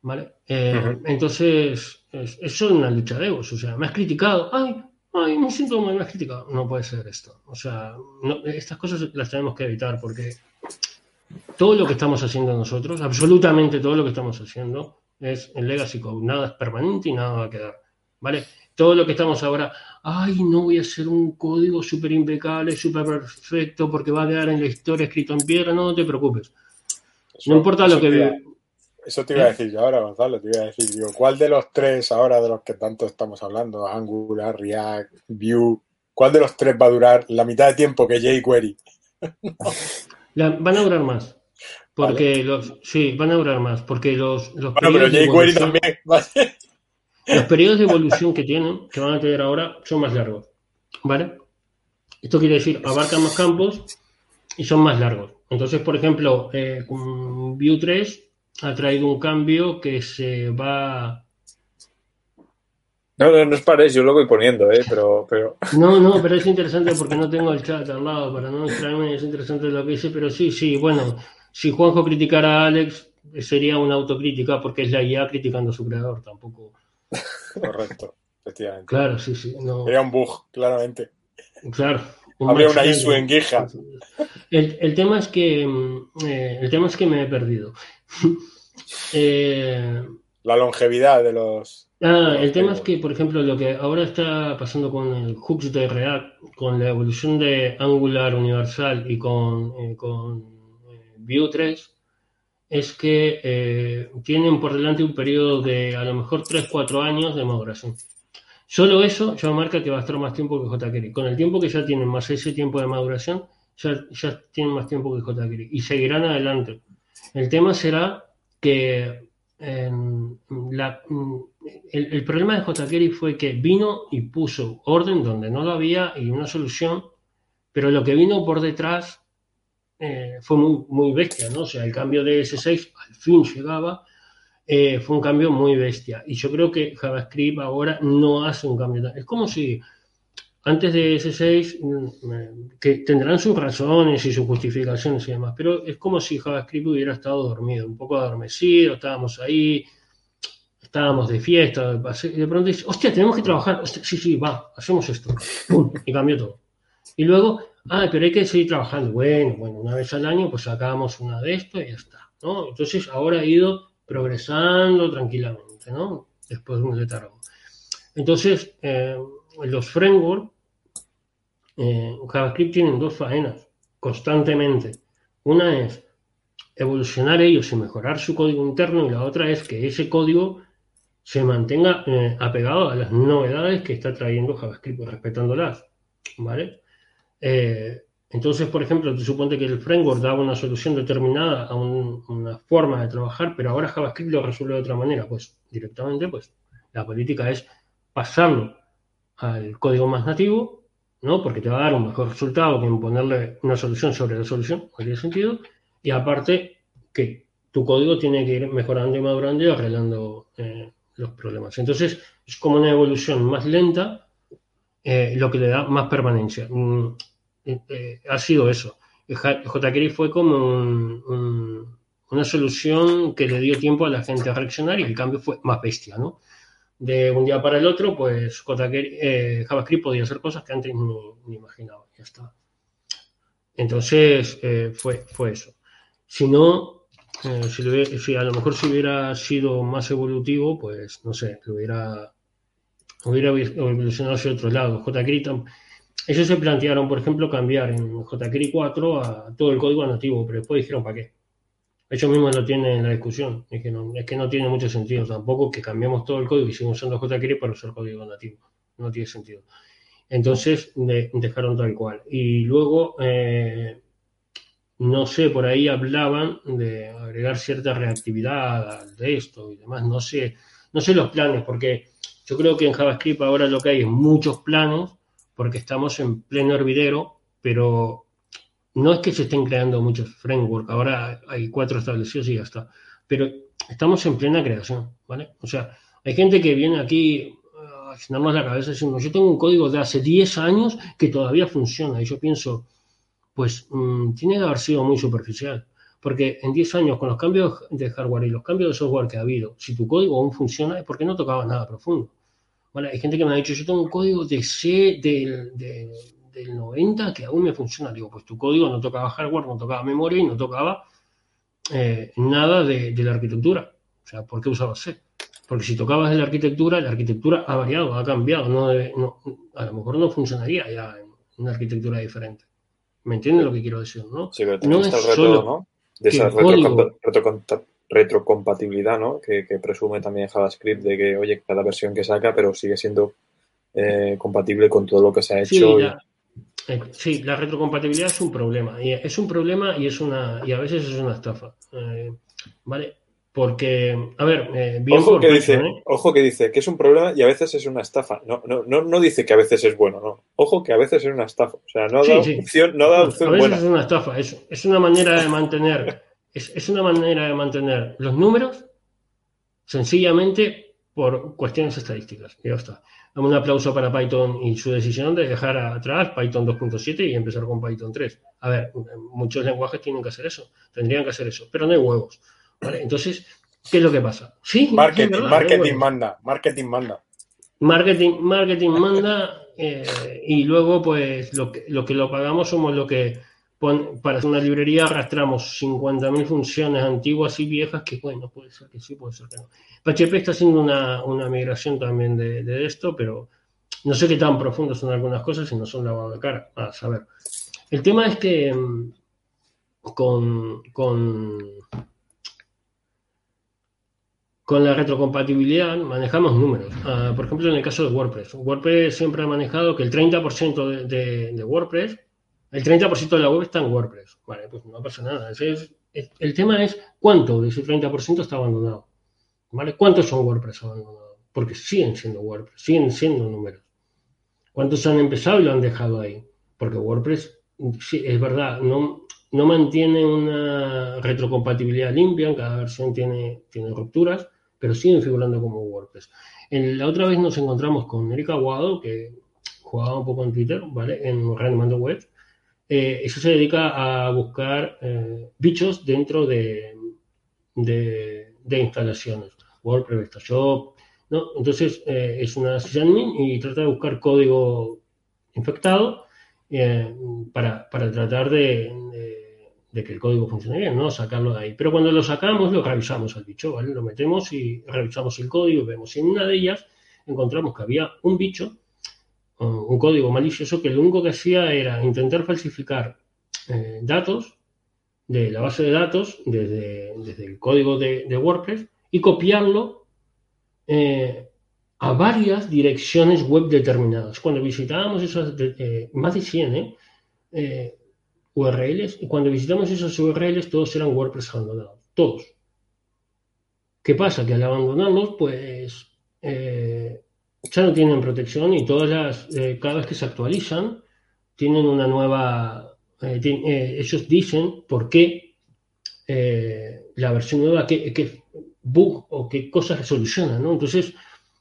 ¿Vale? Eh, entonces, es, es, solo una lucha de egos. O sea, me has criticado, ay, ay, me siento mal, me has criticado. No puede ser esto. O sea, estas cosas las tenemos que evitar porque todo lo que estamos haciendo nosotros, absolutamente todo lo que estamos haciendo, es en Legacy Code. Nada es permanente y nada va a quedar. ¿Vale? Todo lo que estamos ahora, ay, no voy a hacer un código súper impecable, súper perfecto, porque va a quedar en la historia escrito en piedra, no, te preocupes. no importa lo que... eso te iba a decir yo ahora, Gonzalo, te iba a decir, digo, ¿cuál de los tres ahora de los que tanto estamos hablando, Angular, React, Vue, cuál de los tres va a durar la mitad de tiempo que jQuery? *laughs* van a durar más. Porque los. Sí, van a durar más. Porque los. los bueno, pero jQuery también. *laughs* los periodos de evolución que tienen, que van a tener ahora, son más largos. ¿Vale? Esto quiere decir, abarcan más campos y son más largos. Entonces, por ejemplo, eh, con Vue 3 ha traído un cambio que se va no, no, no os paréis, yo lo voy poniendo, ¿eh? Pero, pero... *laughs* No, no, pero es interesante porque no tengo el chat al lado para no distraerme, es interesante lo que dice, pero sí, sí, bueno, si Juanjo criticara a Alex, sería una autocrítica porque es la IA criticando a su creador, tampoco. Correcto, efectivamente. Claro, sí, sí. No. Sería un bug, claramente. Claro. Habría una ISU en Guija. El, el, tema es que mm, eh, el tema es que me he perdido. *laughs* eh, la longevidad de los Ah, el tema es que, por ejemplo, lo que ahora está pasando con el hooks de React, con la evolución de Angular Universal y con, eh, con eh, Vue 3, es que eh, tienen por delante un periodo de a lo mejor 3-4 años de maduración. Solo eso ya marca que va a estar más tiempo que jQuery. Con el tiempo que ya tienen, más ese tiempo de maduración, ya, ya tienen más tiempo que jQuery. Y seguirán adelante. El tema será que la, el, problema de jQuery fue que vino y puso orden donde no lo había y una solución, pero lo que vino por detrás eh, fue muy, muy bestia, ¿no? O sea, el cambio de S6 al fin llegaba, eh, fue un cambio muy bestia. Y yo creo que JavaScript ahora no hace un cambio. Es como si antes de S6, mm, que tendrán sus razones y sus justificaciones y demás, pero es como si JavaScript hubiera estado dormido, un poco adormecido, estábamos ahí, estábamos de fiesta, de pronto dice, hostia, tenemos que trabajar, sí, sí, va, hacemos esto, y cambió todo. Y luego, ah, pero hay que seguir trabajando, bueno, bueno, una vez al año pues sacamos una de esto y ya está, ¿no? Entonces ahora ha ido progresando tranquilamente, ¿no? Después de un letargo. Entonces, eh, los frameworks, eh, JavaScript tienen dos faenas constantemente. Una es evolucionar ellos y mejorar su código interno y la otra es que ese código se mantenga eh, apegado a las novedades que está trayendo JavaScript, respetándolas. ¿Vale? Eh, entonces, por ejemplo, tú suponte que el framework daba una solución determinada a una forma de trabajar, pero ahora JavaScript lo resuelve de otra manera. Pues directamente, pues la política es pasarlo al código más nativo, ¿no? Porque te va a dar un mejor resultado que ponerle una solución sobre la solución, no tiene sentido. Y aparte, que tu código tiene que ir mejorando y madurando y arreglando eh, los problemas. Entonces, es como una evolución más lenta, eh, lo que le da más permanencia. Mm, eh, ha sido eso. jQuery fue como una solución que le dio tiempo a la gente a reaccionar y el cambio fue más bestia, ¿no? De un día para el otro, pues eh, JavaScript podía hacer cosas que antes ni, imaginaba. Ya está. Entonces, eh, fue, fue eso. Si no, eh, si, a lo mejor si hubiera sido más evolutivo, pues no sé, lo hubiera hubiera evolucionado hacia otro lado. jQuery, ellos se plantearon, por ejemplo, cambiar en jQuery 4 a todo el código nativo, pero después dijeron, ¿para qué? Ellos mismos lo tienen en la discusión. Es que, no, tiene mucho sentido tampoco que cambiemos todo el código y sigamos usando jQuery para usar código nativo. No tiene sentido. Entonces dejaron tal cual. Y luego, eh, no sé, por ahí hablaban de agregar cierta reactividad de esto y demás. No sé, no sé los planes, porque yo creo que en JavaScript ahora lo que hay es muchos planes, porque estamos en pleno hervidero, pero no es que se estén creando muchos frameworks, ahora hay cuatro establecidos y ya está, pero estamos en plena creación, ¿vale? O sea, hay gente que viene aquí a llenarnos la cabeza diciendo, yo tengo un código de hace 10 años que todavía funciona, y yo pienso, pues mm, tiene que haber sido muy superficial, porque en 10 años, con los cambios de hardware y los cambios de software que ha habido, si tu código aún funciona es porque no tocaba nada profundo. ¿Vale? Hay gente que me ha dicho, yo tengo un código de C del, del 90 que aún me funciona. Digo, pues tu código no tocaba hardware, no tocaba memoria y no tocaba eh, nada de, la arquitectura. O sea, ¿por qué usabas C? Porque si tocabas de la arquitectura, la arquitectura ha variado, ha cambiado. No, a lo mejor no funcionaría ya en una arquitectura diferente. ¿Me entienden lo que quiero decir? ¿no? Sí, pero no es el reto, ¿no? De esa retrocompatibilidad, ¿no? Que, presume también JavaScript de que, oye, cada versión que saca, pero sigue siendo eh, compatible con todo lo que se ha hecho. Sí, la retrocompatibilidad es un problema. Y es un problema y es una y a veces es una estafa. Eh, ¿Vale? Porque, a ver, eh, ojo, que dice, ojo que dice que es un problema y a veces es una estafa. No, no, no, dice que a veces es bueno, no. Ojo que a veces es una estafa. O sea, no da opción, no da opción A veces es una estafa. Es, es una manera de mantener, es, es una manera de mantener los números sencillamente por cuestiones estadísticas. Y ya está un aplauso para Python y su decisión de dejar atrás Python 2.7 y empezar con Python 3. A ver, muchos lenguajes tienen que hacer eso, tendrían que hacer eso, pero no hay huevos. Entonces, ¿qué es lo que pasa? Sí, marketing, marketing manda, marketing manda. Marketing, marketing manda eh, y luego pues lo que, lo que lo pagamos somos lo que para hacer una librería arrastramos 50.000 funciones antiguas y viejas que, bueno, puede ser que sí, puede ser que no. PHP está haciendo una, migración también de, esto, pero no sé qué tan profundas son algunas cosas y no son lavado de cara, a saber. El tema es que mm, con, con, con la retrocompatibilidad manejamos números. Ah, por ejemplo, en el caso de WordPress. WordPress siempre ha manejado que el 30% de, de WordPress el 30% de la web está en WordPress. Vale, pues no pasa nada. el tema es cuánto de ese 30% está abandonado. ¿Vale? ¿Cuántos son WordPress abandonados? Porque siguen siendo WordPress, siguen siendo números. ¿Cuántos han empezado y lo han dejado ahí? Porque WordPress, sí, es verdad, no, no mantiene una retrocompatibilidad limpia, en cada versión tiene, tiene rupturas, pero siguen figurando como WordPress. En, la otra vez nos encontramos con Erika Aguado, que jugaba un poco en Twitter, ¿vale? En Reanimando Web, eh, eso se dedica a buscar eh, bichos dentro de, de, instalaciones. WordPress, PrestaShop, ¿no? Entonces eh, es una sysadmin y trata de buscar código infectado para, tratar de, que el código funcione bien, ¿no? Sacarlo de ahí. Pero cuando lo sacamos, lo revisamos al bicho, ¿vale? Lo metemos y revisamos el código, vemos si en una de ellas encontramos que había un bicho un código malicioso que lo único que hacía era intentar falsificar eh, datos de la base de datos desde, el código de, WordPress y copiarlo eh, a varias direcciones web determinadas. Cuando visitábamos esas, eh, más de 100 URLs, y cuando visitamos esas URLs todos eran WordPress abandonados, todos. ¿Qué pasa? Que al abandonarlos, pues ya no tienen protección y todas las, eh, cada vez que se actualizan, tienen una nueva, eh, eh, ellos dicen por qué la versión nueva, qué, bug o qué cosas solucionan, ¿no? Entonces,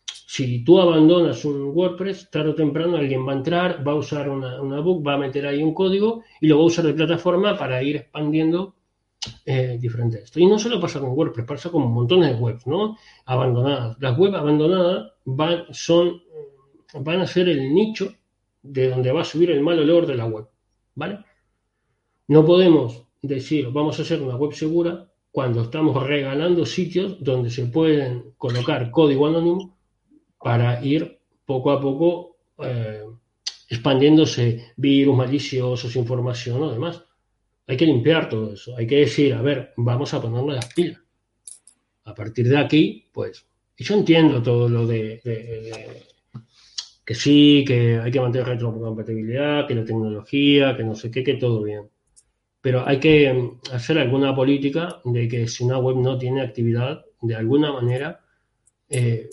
si tú abandonas un WordPress, tarde o temprano alguien va a entrar, va a usar una, una bug, va a meter ahí un código y lo va a usar de plataforma para ir expandiendo eh, diferente esto. Y no solo pasa con WordPress, pasa con montones de webs, ¿no? Abandonadas. Las webs abandonadas van, son, van a ser el nicho de donde va a subir el mal olor de la web, ¿vale? No podemos decir, vamos a hacer una web segura cuando estamos regalando sitios donde se pueden colocar código anónimo para ir poco a poco eh, expandiéndose virus maliciosos, información o demás. Hay que limpiar todo eso. Hay que decir, a ver, vamos a ponernos las pilas. A partir de aquí, pues, y yo entiendo todo lo de, que sí, que hay que mantener retrocompatibilidad, que la tecnología, que no sé qué, que todo bien. Pero hay que hacer alguna política de que si una web no tiene actividad, de alguna manera, eh,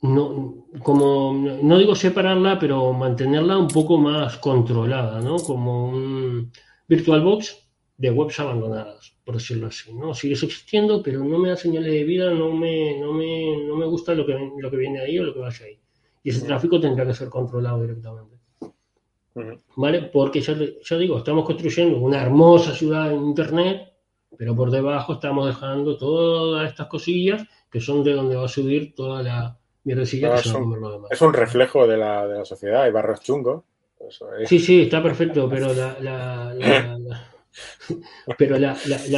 no, como, no digo separarla, pero mantenerla un poco más controlada, ¿no? Como un VirtualBox de webs abandonadas, por decirlo así, ¿no? Sigue existiendo, pero no me da señales de vida, no me, no me, no me gusta lo que, lo que viene ahí o lo que vaya ahí. Y ese tráfico tendrá que ser controlado directamente. ¿Vale? Porque ya, ya digo, estamos construyendo una hermosa ciudad en Internet, pero por debajo estamos dejando todas estas cosillas que son de donde va a subir toda la, es, un, reflejo de la, de la sociedad, hay barros chungos. Sí, sí, está perfecto, pero la, *laughs* pero la,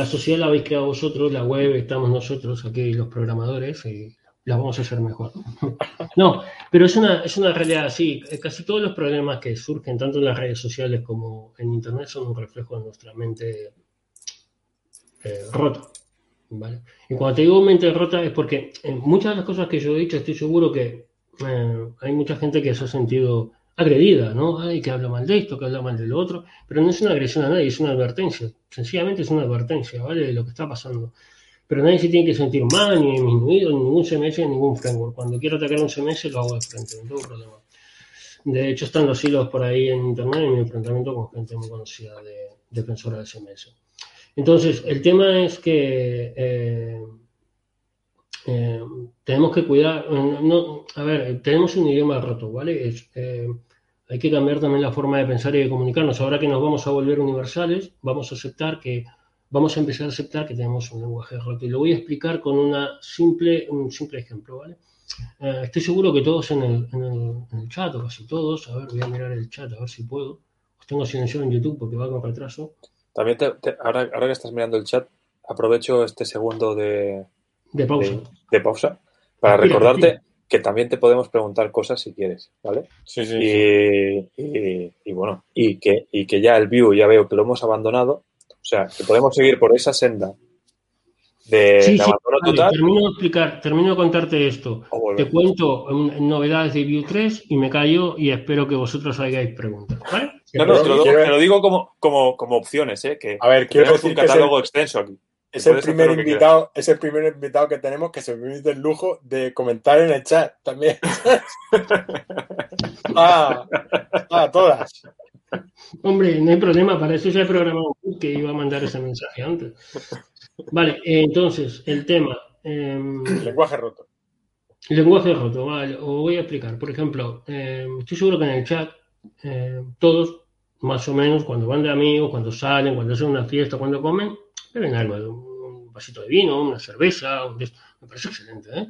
sociedad la habéis creado vosotros, la web estamos nosotros aquí los programadores y la vamos a hacer mejor. *laughs* No, pero es una, es una realidad así. Casi todos los problemas que surgen tanto en las redes sociales como en Internet son un reflejo de nuestra mente eh, rota. Y cuando te digo mente rota es porque en muchas de las cosas que yo he dicho estoy seguro que eh, hay mucha gente que se ha sentido agredida, ¿no? Ay, que habla mal de esto, que habla mal de lo otro, pero no es una agresión a nadie, es una advertencia. Sencillamente es una advertencia, ¿vale? De lo que está pasando. Pero nadie se tiene que sentir mal, ni disminuido, ni ningún CMS, ni ningún framework. Cuando quiero atacar un CMS lo hago de frente, no tengo problema. De hecho, están los hilos por ahí en internet en mi enfrentamiento con gente muy conocida de defensora de CMS. Entonces, el tema es que eh, eh, tenemos que cuidar, a ver, tenemos un idioma roto, ¿vale? Eh, hay que cambiar también la forma de pensar y de comunicarnos. Ahora que nos vamos a volver universales, vamos a aceptar que, vamos a empezar a aceptar que tenemos un lenguaje roto. Y lo voy a explicar con una simple, un simple ejemplo, ¿vale? estoy seguro que todos en el, el, chat, o casi todos, a ver, voy a mirar el chat, a ver si puedo. Os tengo silenciado en YouTube porque va con retraso. También ahora, ahora, que estás mirando el chat, aprovecho este segundo de, de pausa, de, pausa para recordarte que también te podemos preguntar cosas si quieres, ¿vale? Sí, sí. Y, y, bueno, y que, y que ya el view ya veo que lo hemos abandonado, o sea, que podemos seguir por esa senda de, abandono total. Termino de explicar, termino de contarte esto. Te cuento novedades de View 3 y me callo y espero que vosotros hagáis preguntas, ¿vale? No, no, te lo, digo como, como, como opciones, ¿eh? Que a ver, quiero decir un catálogo extenso aquí. Es el, primer invitado, es el primer invitado que tenemos que se permite el lujo de comentar en el chat también. *laughs* ah, ah, todas. Hombre, no hay problema, para eso ya he programado que iba a mandar ese mensaje antes. Vale, eh, entonces, el tema. Em, lenguaje roto. Lenguaje roto, vale, os voy a explicar. Por ejemplo, em, estoy seguro que en el chat em, todos, más o menos, cuando van de amigos, cuando salen, cuando hacen una fiesta, cuando comen, beben algo, un vasito de vino, una cerveza, me parece excelente, ¿eh?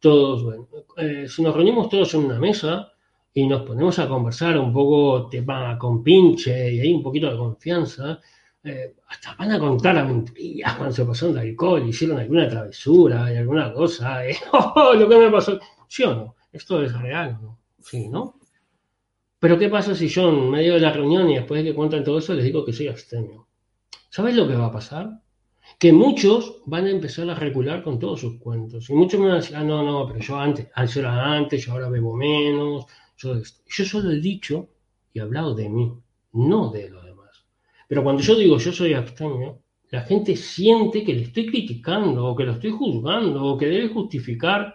Todos, bueno, eh, si nos reunimos todos en una mesa y nos ponemos a conversar un poco tema con pinche y hay un poquito de confianza, eh, hasta van a contar a mentiras cuando se pasaron de alcohol, hicieron alguna travesura y alguna cosa, eh, *laughs* oh, lo que me pasó, ¿sí o no? Esto es real, ¿no? Sí, ¿no? Pero ¿qué pasa si yo en medio de la reunión y después de que cuentan todo eso les digo que soy abstemio? ¿Sabes lo que va a pasar? Que muchos van a empezar a recular con todos sus cuentos. Y muchos me van a decir, ah, no, no, pero yo antes, yo era antes, yo ahora bebo menos, yo esto. Yo solo he dicho y hablado de mí, no de lo pero cuando yo digo yo soy abstemio, la gente siente que le estoy criticando o que lo estoy juzgando o que debe justificar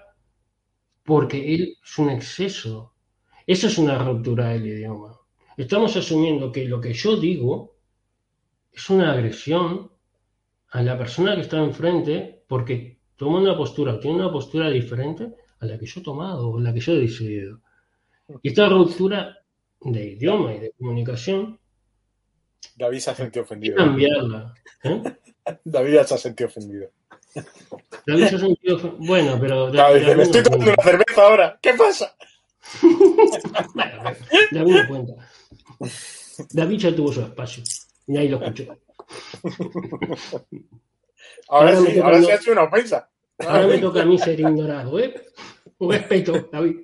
porque él es un exceso. Esa es una ruptura del idioma. Estamos asumiendo que lo que yo digo es una agresión a la persona que está enfrente porque toma una postura, tiene una postura diferente a la que yo he tomado o la que yo he decidido. Y esta ruptura de idioma y de comunicación David se ha sentido ofendido. Cambiarla. ¿eh? *laughs* David se ha sentido ofendido. David se ha sentido ofendido. Bueno, pero. David, me estoy tomando una cerveza ahora. ¿Qué pasa? David cuenta. David ya tuvo su espacio. Y ahí lo escuchó. Ahora, sí, ahora se ha hecho una ofensa. Ahora me toca a mí ser ignorado, ¿eh? Un respeto, David.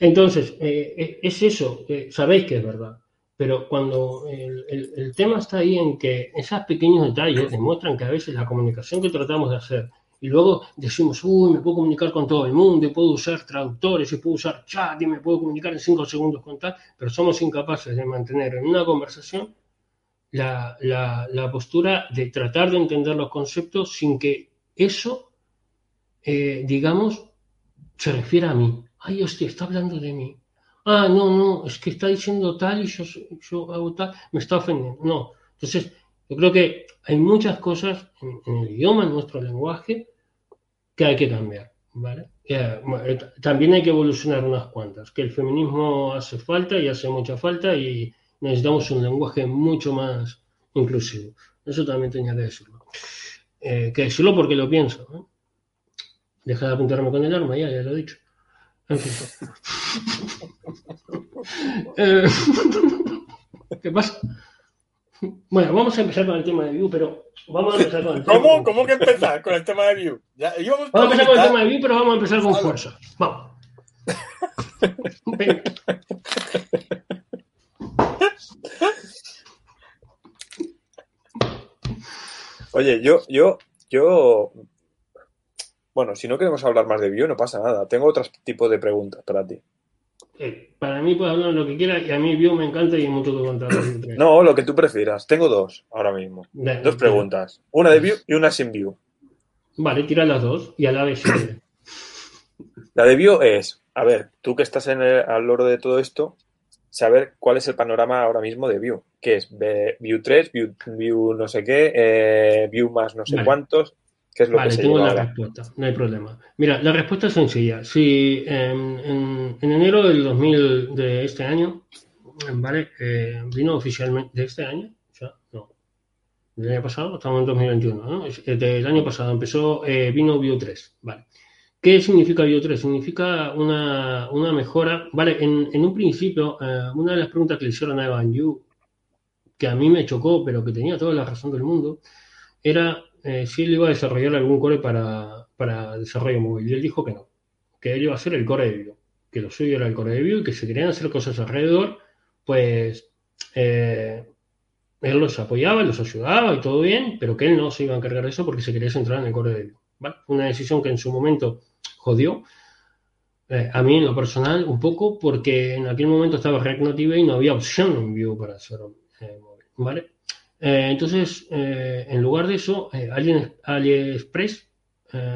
Entonces, eh, es eso, sabéis que es verdad. Pero cuando el, el, tema está ahí en que esos pequeños detalles demuestran que a veces la comunicación que tratamos de hacer y luego decimos, uy, me puedo comunicar con todo el mundo, y puedo usar traductores, y puedo usar chat, y me puedo comunicar en cinco segundos con tal, pero somos incapaces de mantener en una conversación la, la, postura de tratar de entender los conceptos sin que eso, eh, digamos, se refiera a mí. Ay, hostia, está hablando de mí. Ah, no, no, es que está diciendo tal y yo, yo hago tal, me está ofendiendo. No. Entonces, yo creo que hay muchas cosas en, en el idioma, en nuestro lenguaje, que hay que cambiar. ¿vale? Eh, también hay que evolucionar unas cuantas, que el feminismo hace falta y hace mucha falta y necesitamos un lenguaje mucho más inclusivo. Eso también tenía que decirlo. Eh, que decirlo porque lo pienso. Deja de apuntarme con el arma, ya, ya lo he dicho. En fin. *laughs* Eh, *laughs* ¿Qué pasa? Bueno, vamos a empezar con el tema de View, pero vamos a empezar con el tema. ¿Cómo? ¿Cómo que empezar con el tema de View? vamos a empezar con el tema de View, pero vamos a empezar con fuerza. Vamos. Oye, yo, yo, yo. Bueno, si no queremos hablar más de View, no pasa nada. Tengo otro tipo de preguntas para ti. Eh, para mí puedes hablar lo que quieras y a mí View me encanta y hay mucho que contar. no, lo que tú prefieras. Tengo dos ahora mismo. dos preguntas. Una de View y una sin View. Vale, tira las dos y a la vez. la de View es, a ver, tú que estás en el, al loro de todo esto, saber cuál es el panorama ahora mismo de View. ¿Qué es? View 3, View, no sé qué, eh, View más no sé cuántos vale, tengo la respuesta, no hay problema. Mira, la respuesta es sencilla. Si en, enero del 2000 de este año, ¿vale? Eh, vino oficialmente, ¿de este año? Ya, no. ¿Del año pasado? Estamos en 2021, ¿no? Eh, del año pasado empezó, eh, vino Bio 3, ¿vale? ¿Qué significa Bio 3? Significa una, mejora, ¿vale? En, un principio, una de las preguntas que le hicieron a Evan Yu, que a mí me chocó, pero que tenía toda la razón del mundo, era eh, si él iba a desarrollar algún core para, para, desarrollo móvil. Y él dijo que no, que él iba a hacer el core de Vue, que lo suyo era el core de Vue y que si querían hacer cosas alrededor, pues eh, él los apoyaba, los ayudaba y todo bien, pero que él no se iba a encargar de eso porque se quería centrar en el core de Vue. Una decisión que en su momento jodió. Eh, a mí en lo personal un poco porque en aquel momento estaba React Native y no había opción en Vue para hacer móvil, ¿vale? Eh, entonces, eh, en lugar de eso, eh, AliExpress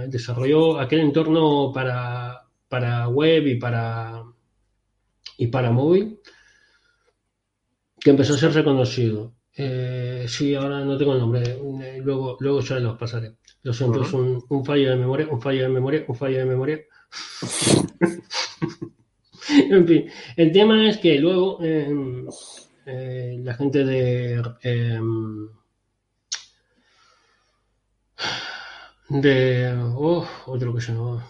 desarrolló aquel entorno para, para web y para, y para móvil que empezó a ser reconocido. sí, ahora no tengo el nombre, luego, luego ya los pasaré. Lo siento, es un, un, fallo de memoria, un fallo de memoria, un fallo de memoria. *laughs* en fin, el tema es que luego eh, la gente de em, de oh, otro que se llama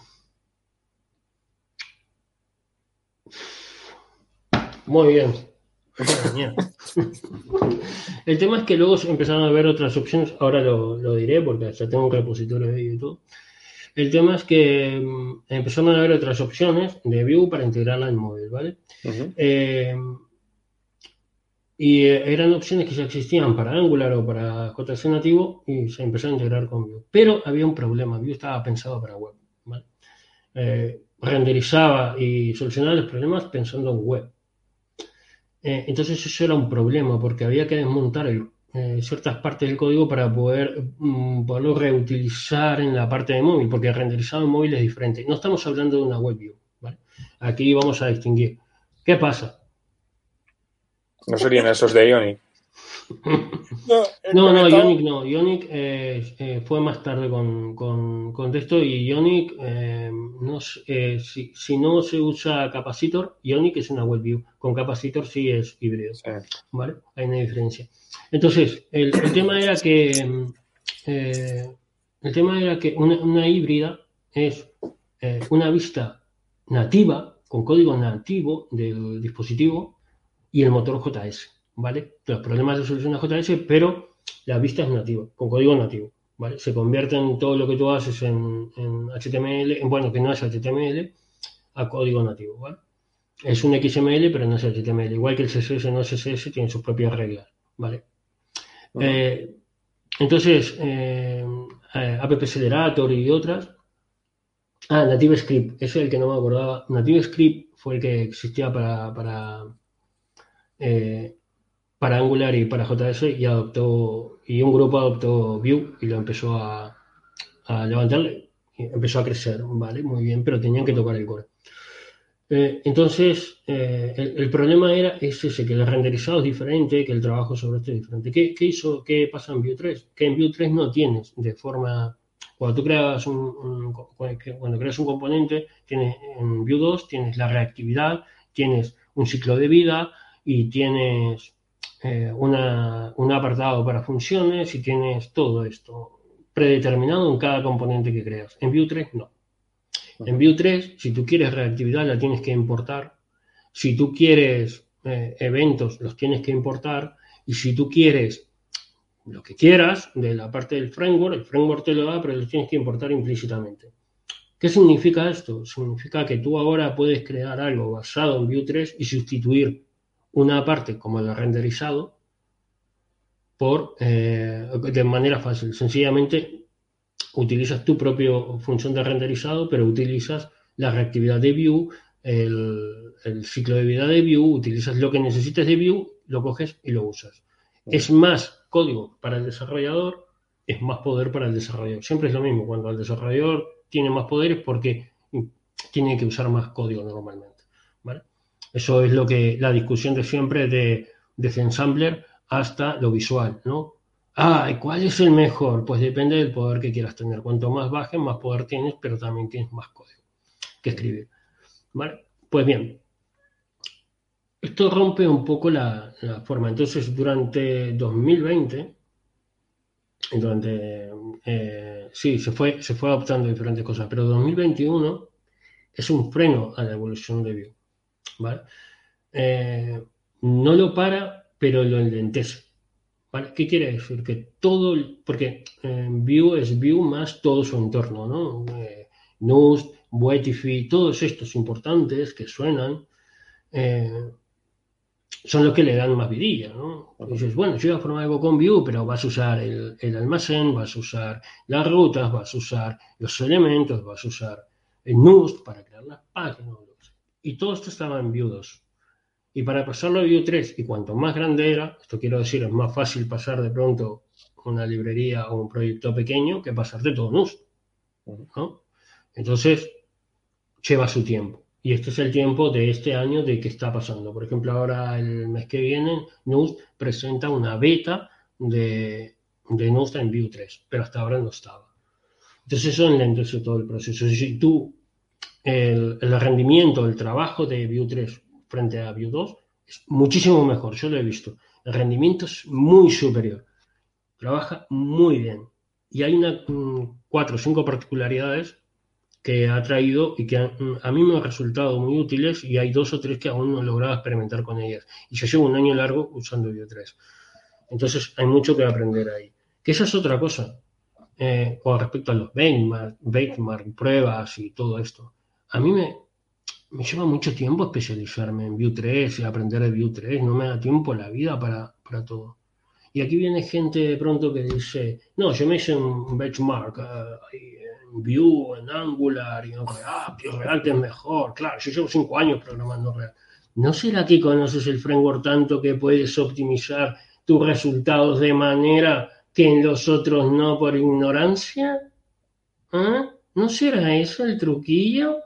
muy bien. El tema es que luego empezaron a ver otras opciones. Ahora lo, diré porque ya tengo un repositorio de y todo. El tema es que em, empezaron a ver otras opciones de Vue para integrarla en móvil, ¿vale? Y eh, eran opciones que ya existían para Angular o para JC nativo y se empezó a integrar con Vue. Pero había un problema, Vue estaba pensado para web. Eh, renderizaba y solucionaba los problemas pensando en web. Eh, entonces eso era un problema porque había que desmontar ciertas partes del código para poder mm, poderlo reutilizar en la parte de móvil, porque renderizado en móvil es diferente. No estamos hablando de una web view. Aquí vamos a distinguir. ¿Qué pasa? No serían esos de Ionic. *laughs* No, no, Ionic no. Ionic eh, eh, fue más tarde con, con, texto y Ionic, eh, no, si, no se usa capacitor, Ionic es una web view. Con capacitor sí es híbrido. ¿Vale? Hay una diferencia. Entonces, el, tema era que el tema era que una, una híbrida es una vista nativa, con código nativo del dispositivo, y el motor JS, ¿vale? Los problemas de solución a JS, pero la vista es nativa, con código nativo, ¿vale? Se convierten todo lo que tú haces en, HTML, en, bueno, que no es HTML, a código nativo, ¿vale? Es un XML, pero no es HTML. Igual que el CSS no es CSS, tiene sus propias reglas, ¿vale? Eh, entonces, eh, eh, App Accelerator y otras. Ah, Native Script, ese es el que no me acordaba. Native Script fue el que existía para, para, para Angular y para JS y adoptó, y un grupo adoptó Vue y lo empezó a, a levantarle, empezó a crecer, ¿vale? Muy bien, pero tenían que tocar el core. Eh, entonces, eh, el, problema era ese, que el renderizado es diferente, que el trabajo sobre esto es diferente. ¿Qué, hizo, qué pasa en Vue 3? Que en Vue 3 no tienes de forma... Cuando tú creas un, cuando creas un componente, tienes, en Vue 2 tienes la reactividad, tienes un ciclo de vida y tienes eh, un apartado para funciones y tienes todo esto predeterminado en cada componente que creas. En Vue 3 no. En Vue 3, si tú quieres reactividad, la tienes que importar. Si tú quieres eh, eventos, los tienes que importar. Y si tú quieres lo que quieras de la parte del framework, el framework te lo da, pero los tienes que importar implícitamente. ¿Qué significa esto? Significa que tú ahora puedes crear algo basado en Vue 3 y sustituir una parte como el renderizado por, eh, de manera fácil. Sencillamente utilizas tu propia función de renderizado, pero utilizas la reactividad de Vue, el, ciclo de vida de Vue, utilizas lo que necesites de Vue, lo coges y lo usas. Es más código para el desarrollador, es más poder para el desarrollador. Siempre es lo mismo, cuando el desarrollador tiene más poderes porque tiene que usar más código normalmente. Eso es lo que la discusión de siempre de, de Ensambler hasta lo visual, ¿no? Ah, ¿cuál es el mejor? Pues depende del poder que quieras tener. Cuanto más bajes, más poder tienes, pero también tienes más código que escribir. ¿Vale? Pues bien, esto rompe un poco la, forma. Entonces, durante 2020, durante, eh, sí, se fue, se fue adoptando diferentes cosas, pero 2021 es un freno a la evolución de Vue. ¿Vale? Eh, no lo para, pero lo enlentece. ¿Qué quiere decir? Que todo, porque en Vue es Vue más todo su entorno, ¿no? Eh, Nust, todos estos importantes que suenan, eh, son los que le dan más vidilla, ¿no? dices, bueno, yo voy a formar algo con Vue, pero vas a usar el, almacén, vas a usar las rutas, vas a usar los elementos, vas a usar el Nust para crear las páginas. Y todo esto estaba en Vue 2. Y para pasarlo a Vue 3, y cuanto más grande era, esto quiero decir, es más fácil pasar de pronto una librería o un proyecto pequeño que pasarte todo NUS. ¿no? Entonces, lleva su tiempo. Y este es el tiempo de este año de que está pasando. Por ejemplo, ahora el mes que viene, NUS presenta una beta de, de en Vue 3, pero hasta ahora no estaba. Entonces eso enlentece todo el proceso. Si tú, el, rendimiento, el trabajo de Vue 3 frente a Vue 2 es muchísimo mejor, yo lo he visto. El rendimiento es muy superior. Trabaja muy bien. Y hay una, mm, cuatro o cinco particularidades que ha traído y que a, mí me han resultado muy útiles y hay dos o tres que aún no he logrado experimentar con ellas. Y yo llevo un año largo usando Vue 3. Entonces hay mucho que aprender ahí. Que esa es otra cosa. Eh, con respecto a los benchmark, pruebas y todo esto. A mí me, lleva mucho tiempo especializarme en Vue 3 y aprender de Vue 3, no me da tiempo la vida para, para todo. Y aquí viene gente de pronto que dice, no, yo me hice un benchmark eh, en Vue, en Angular, y no, ah, React es mejor. Claro, yo llevo cinco años programando React. ¿No será que conoces el framework tanto que puedes optimizar tus resultados de manera que en los otros no por ignorancia? ¿Ah? ¿No será eso el truquillo?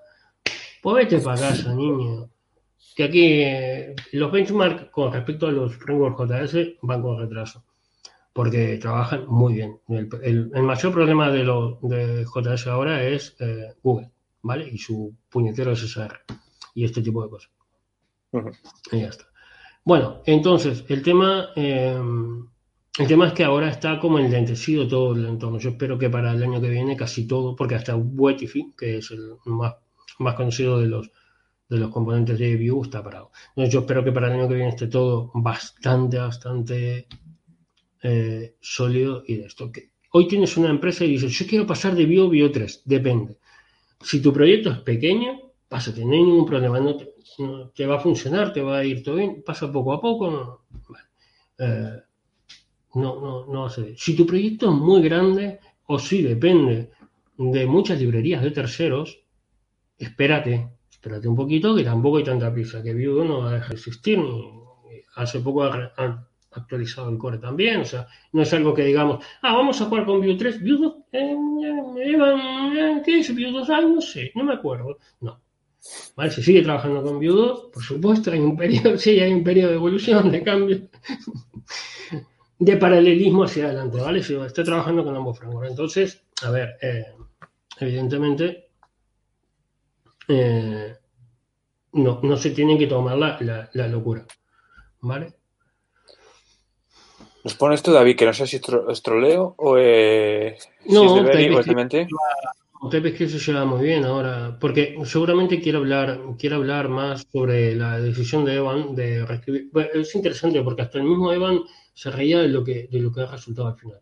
Pues vete para casa, niño. Que aquí eh, los benchmarks con respecto a los frameworks JS van con retraso. Porque trabajan muy bien. El, mayor problema de, lo, de JS ahora es eh, Google, ¿vale? Y su puñetero SSR y este tipo de cosas. Y ya está. Bueno, entonces, el tema, eh, el tema es que ahora está como enlentecido todo el entorno. Yo espero que para el año que viene casi todo, porque hasta Wetify, que es el más más conocido de los, de los componentes de Vue está parado. Entonces yo espero que para el año que viene esté todo bastante, bastante eh, sólido y de esto. Hoy tienes una empresa y dices, yo quiero pasar de Vue a Vue 3, depende. Si tu proyecto es pequeño, pásate, no hay ningún problema, te, va a funcionar, te va a ir todo bien, pasa poco a poco, no, eh, no, no, no Si tu proyecto es muy grande o si depende de muchas librerías de terceros, espérate, espérate un poquito, que tampoco hay tanta prisa, que Vue no va a dejar de existir. Hace poco han actualizado el core también, o sea, no es algo que digamos, ah, vamos a jugar con Vue 3, Vue 2, eh, eh, ¿qué es Vue 2? Ah, no sé, no me acuerdo. No. ¿Vale? Se sigue trabajando con Vue 2, por supuesto, hay un periodo, *laughs* sí, hay un periodo de evolución, de cambio *laughs* de paralelismo hacia adelante, ¿vale? Si estoy trabajando con ambos frameworks. Entonces, a ver, eh, evidentemente, eh, no, no se tienen que tomar la, la, locura, ¿vale? Nos pone esto, David, que no sé si es troleo o, eh, no, si es de TypeScript se lleva muy bien ahora, porque seguramente quiero hablar, quiero hablar más sobre la decisión de Evan de reescribir. es interesante porque hasta el mismo Evan se reía de lo que, de lo que ha resultado al final.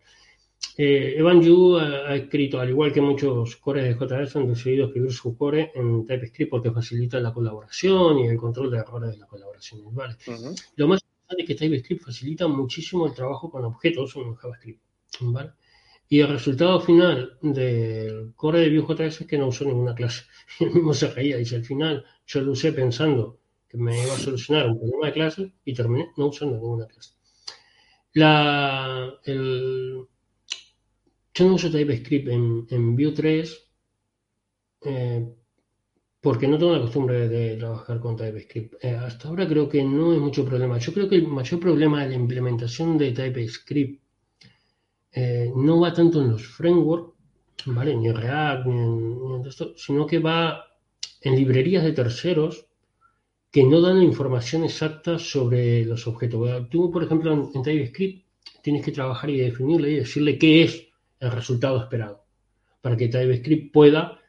Eh, Evan Yu ha, escrito, al igual que muchos cores de JS, han decidido escribir su core en TypeScript porque facilita la colaboración y el control de errores de la colaboración. ¿vale? Lo más importante es que TypeScript facilita muchísimo el trabajo con objetos en JavaScript. ¿vale? Y el resultado final del core de Vue.js es que no usó ninguna clase. *laughs* El mismo se reía, dice, al final yo lo usé pensando que me iba a solucionar un problema de clase y terminé no usando ninguna clase. La, el, yo no uso TypeScript en, en Vue 3 eh, porque no tengo la costumbre de trabajar con TypeScript. Eh, hasta ahora creo que no hay mucho problema. Yo creo que el mayor problema de la implementación de TypeScript eh, no va tanto en los frameworks, ¿vale? Ni React, ni en, esto, sino que va en librerías de terceros que no dan información exacta sobre los objetos. Tú, por ejemplo, en, TypeScript tienes que trabajar y definirle y decirle qué es el resultado esperado, para que TypeScript pueda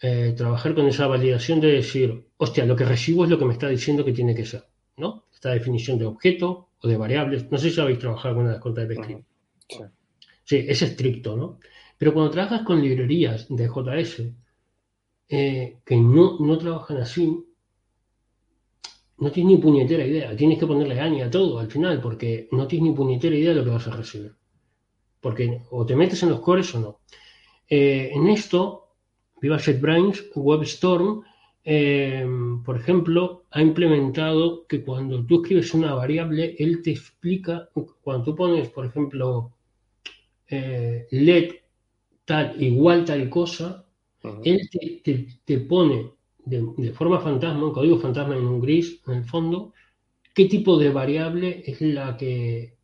eh, trabajar con esa validación de decir, hostia, lo que recibo es lo que me está diciendo que tiene que ser, ¿no? Esta definición de objeto o de variables. No sé si habéis trabajado alguna vez con TypeScript. Sí. Sí, es estricto, ¿no? Pero cuando trabajas con librerías de JS eh, que no, no trabajan así, no tienes ni puñetera idea. Tienes que ponerle ANI a todo al final, porque no tienes ni puñetera idea de lo que vas a recibir. Porque o te metes en los cores o no. Eh, en esto, Viva JetBrains, WebStorm, eh, por ejemplo, ha implementado que cuando tú escribes una variable, él te explica, cuando tú pones, por ejemplo, eh, LED tal, igual tal cosa, él te, pone de, forma fantasma, un código fantasma en un gris en el fondo, qué tipo de variable es la que,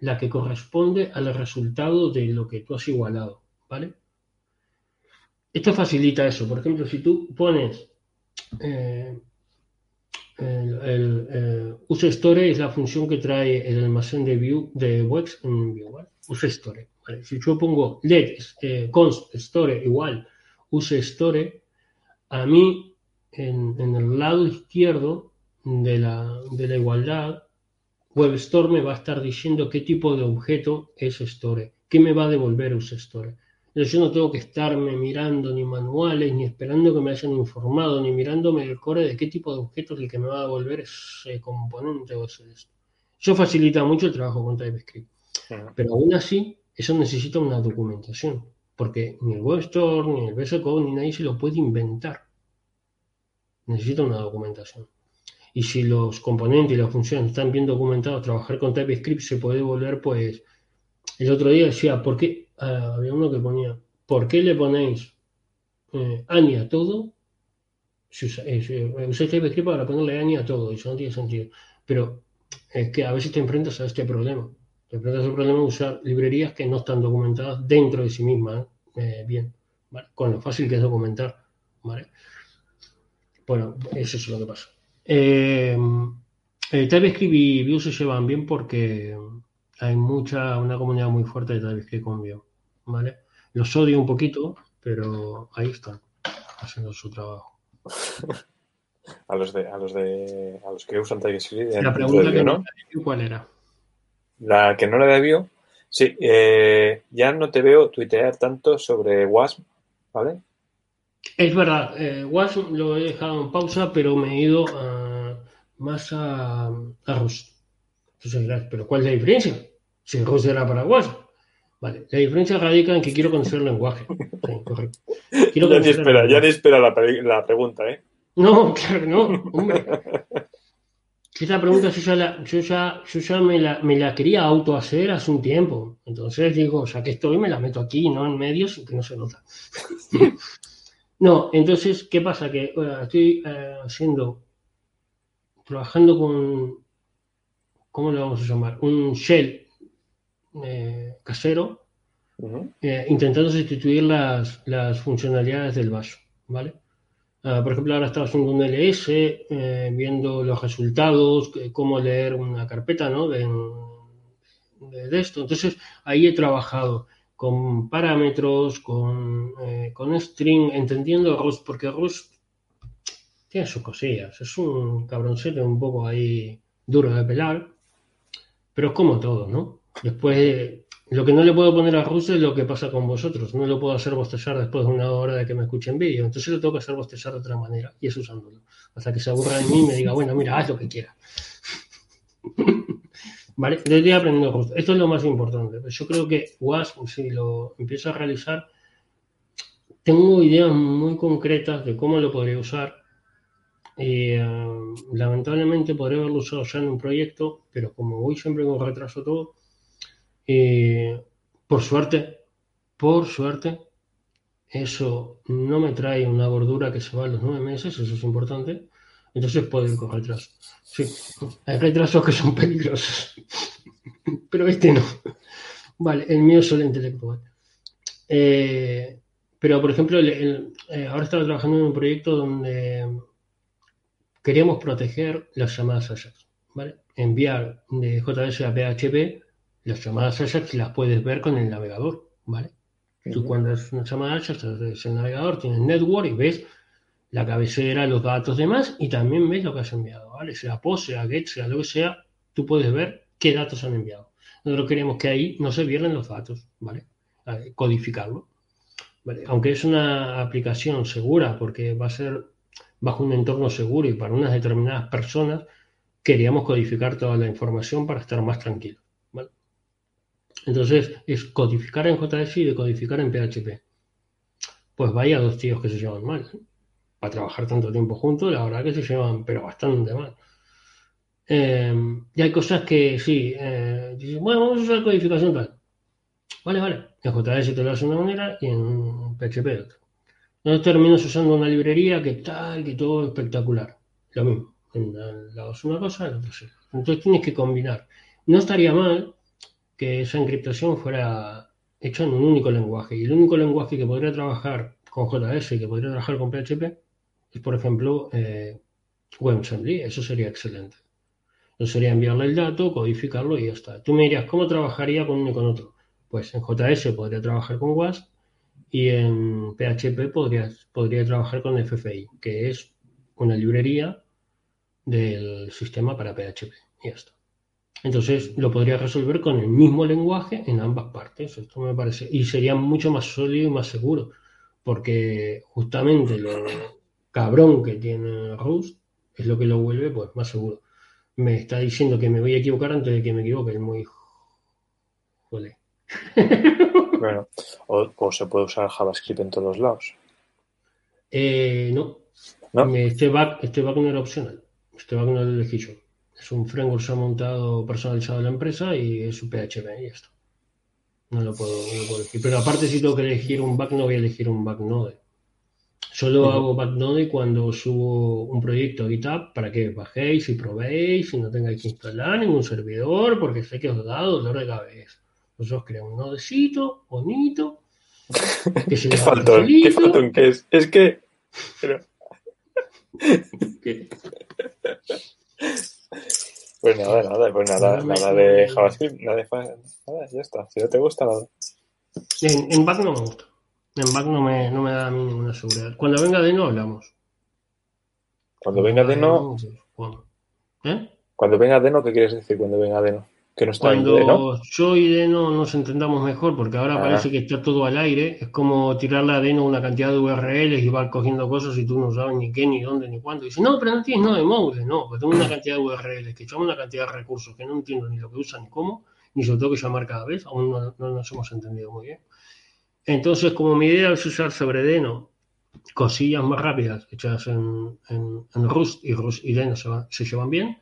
la que corresponde al resultado de lo que tú has igualado, ¿vale? Esto facilita eso. Por ejemplo, si tú pones eh, el, eh, use store es la función que trae el almacén de view de Wex en view, ¿vale? Use store. Si yo pongo let eh, const store igual use store, a mí en, el lado izquierdo de la, de la igualdad, WebStore me va a estar diciendo qué tipo de objeto es store, qué me va a devolver use store. Entonces yo no tengo que estarme mirando ni manuales, ni esperando que me hayan informado, ni mirándome el core de qué tipo de objeto es el que me va a devolver ese componente o ese esto. Eso facilita mucho el trabajo con TypeScript. Pero aún así, eso necesita una documentación, porque ni el WebStore, ni el VS Code, ni nadie se lo puede inventar. Necesita una documentación. Y si los componentes y las funciones están bien documentados, trabajar con TypeScript se puede volver, pues, el otro día decía, ¿por qué? Ah, había uno que ponía, ¿por qué le ponéis eh, ANI a todo? Si usáis eh, TypeScript para ponerle ANI a todo, eso no tiene sentido. Pero es que a veces te enfrentas a este problema. Te enfrentas al problema de usar librerías que no están documentadas dentro de sí mismas eh, bien, con lo fácil que es documentar. Bueno, eso es lo que pasa. Eh, TypeScript y Vue se llevan bien porque hay mucha, una comunidad muy fuerte de TypeScript con Vue. ¿vale? Los odio un poquito, pero ahí están, haciendo su trabajo. *laughs* a los de, a los de, a los que usan TypeScript. La pregunta que no, ¿cuál era? La que no le debió Sí, eh, ya no te veo tuitear tanto sobre WASM, ¿vale? Es verdad, eh, WASM lo he dejado en pausa, pero me he ido a- más a, a Rust. Entonces dirás, ¿pero cuál es la diferencia? Si Rust era para WASM. Vale, la diferencia radica en que quiero conocer el lenguaje. *laughs* Sí, correcto. Quiero Ya ni espera, ya ni espera la, la pregunta, ¿eh? No, *laughs* claro que no, hombre. Esta pregunta yo ya, la- yo ya, yo ya me, la, me la quería auto hacer hace un tiempo. Entonces digo, ya que estoy, me la meto aquí, no en medio, sin que no se nota. *laughs* No, entonces, ¿qué pasa? Que estoy eh, haciendo, trabajando con, ¿cómo lo vamos a llamar? Un shell eh, casero eh, intentando sustituir las, las funcionalidades del bash, ¿vale? Ah, por ejemplo, ahora estaba haciendo un LS, eh, viendo los resultados, cómo leer una carpeta, ¿no? De, esto. Entonces, ahí he trabajado con parámetros, con, con string, entendiendo Rust, porque Rust tiene sus cosillas. Es un cabroncete un poco ahí duro de pelar, pero es como todo, ¿no? Después, lo que no le puedo poner a Rust es lo que pasa con vosotros. No lo puedo hacer bostezar después de una hora de que me escuchen vídeo. Entonces lo tengo que hacer bostezar de otra manera y es usándolo. Hasta que se aburra de mí y me diga, bueno, mira, haz lo que quieras. *laughs* ¿Vale? Yo estoy aprendiendo Rust. Esto es lo más importante. Yo creo que WASP, si lo empiezo a realizar, tengo ideas muy concretas de cómo lo podría usar. Eh, lamentablemente podría haberlo usado ya en un proyecto, pero como voy siempre con retraso todo, eh, por suerte, por suerte, eso no me trae una gordura que se va a los nueve meses, eso es importante. Entonces puedo ir con retraso. Sí, hay retrasos que son peligrosos, *laughs* pero este no. Vale, el mío es solo intelectual. Eh, pero, por ejemplo, el- el- eh, ahora estaba trabajando en un proyecto donde queríamos proteger las llamadas Ajax, ¿vale? Enviar de JS a PHP, las llamadas Ajax las puedes ver con el navegador, ¿vale? Tú cuando es una llamada Ajax, es el navegador, tienes network y ves la cabecera, los datos demás, y también ves lo que has enviado, ¿vale? Sea POST, sea GET, sea lo que sea, tú puedes ver qué datos han enviado. Nosotros queremos que ahí no se pierdan los datos, ¿vale? Eh, Codificarlo. ¿vale? Aunque es una aplicación segura, porque va a ser bajo un entorno seguro y para unas determinadas personas, queríamos codificar toda la información para estar más tranquilos. Entonces, es codificar en JS y decodificar en PHP. Pues vaya dos tíos que se llevan mal. ¿eh? Para trabajar tanto tiempo juntos, la verdad que se llevan, pero bastante mal. Eh, y hay cosas que sí, eh, bueno, vamos a usar codificación tal. Vale, vale. En JS te lo hace de una manera y en PHP de otra. Entonces terminas usando una librería que tal, que todo espectacular. Lo mismo. En lado es una cosa, en otro es otra. Entonces tienes que combinar. No estaría mal que esa encriptación fuera hecha en un único lenguaje. Y el único lenguaje que podría trabajar con JS y que podría trabajar con PHP es, por ejemplo, eh, WebAssembly. Eso sería excelente. Eso sería enviarle el dato, codificarlo y ya está. Tú me dirías, ¿cómo trabajaría con uno y con otro? Pues en JS podría trabajar con WASP y en PHP podría, podría trabajar con FFI, que es una librería del sistema para PHP. Y ya está. Entonces lo podría resolver con el mismo lenguaje en ambas partes. Esto me parece. Y sería mucho más sólido y más seguro. Porque justamente lo cabrón que tiene Rust es lo que lo vuelve pues más seguro. Me está diciendo que me voy a equivocar antes de que me equivoque. Es muy. Jole. *laughs* Bueno, o, o se puede usar JavaScript en todos lados. Eh, no. ¿No? Este bug, este bug no era opcional. Este bug no lo elegí yo. Es un framework se ha montado personalizado en la empresa y es un PHP y ya está. No lo puedo, no lo puedo elegir. Pero aparte, si tengo que elegir un bug, no voy a elegir un bug node. Solo Ujú. hago bug node cuando subo un proyecto a GitHub para que bajéis y probéis y no tengáis que instalar ningún servidor porque sé que os da dolor de cabeza. Nosotros creamos un nodecito bonito. *laughs* Que se ¿Qué faltón? ¿Qué faltón que es? Es que. pero- Pues nada, nada, pues nada, No nada de JavaScript, nada de nada, ya está. Si no te gusta, nada. En, en back no me gusta. En back no me, no me da a mí ninguna seguridad. Cuando venga de no hablamos. Cuando venga Deno, pues, bueno. ¿Eh? cuando venga Deno, ¿qué quieres decir cuando venga Deno? Que no está Cuando Deno. yo y Deno nos entendamos mejor, porque ahora Ah. parece que está todo al aire, es como tirarle a Deno una cantidad de URLs y va cogiendo cosas y tú no sabes ni qué, ni dónde, ni cuándo. Y dice, no, pero no tienes nada de móviles, no, porque tengo una cantidad de URLs que llama una cantidad de recursos que no entiendo ni lo que usan ni cómo, ni se lo tengo que llamar cada vez, aún no, no nos hemos entendido muy bien. Entonces, como mi idea es usar sobre Deno cosillas más rápidas hechas en, en, en Rust y Rust y Deno se, va- se llevan bien,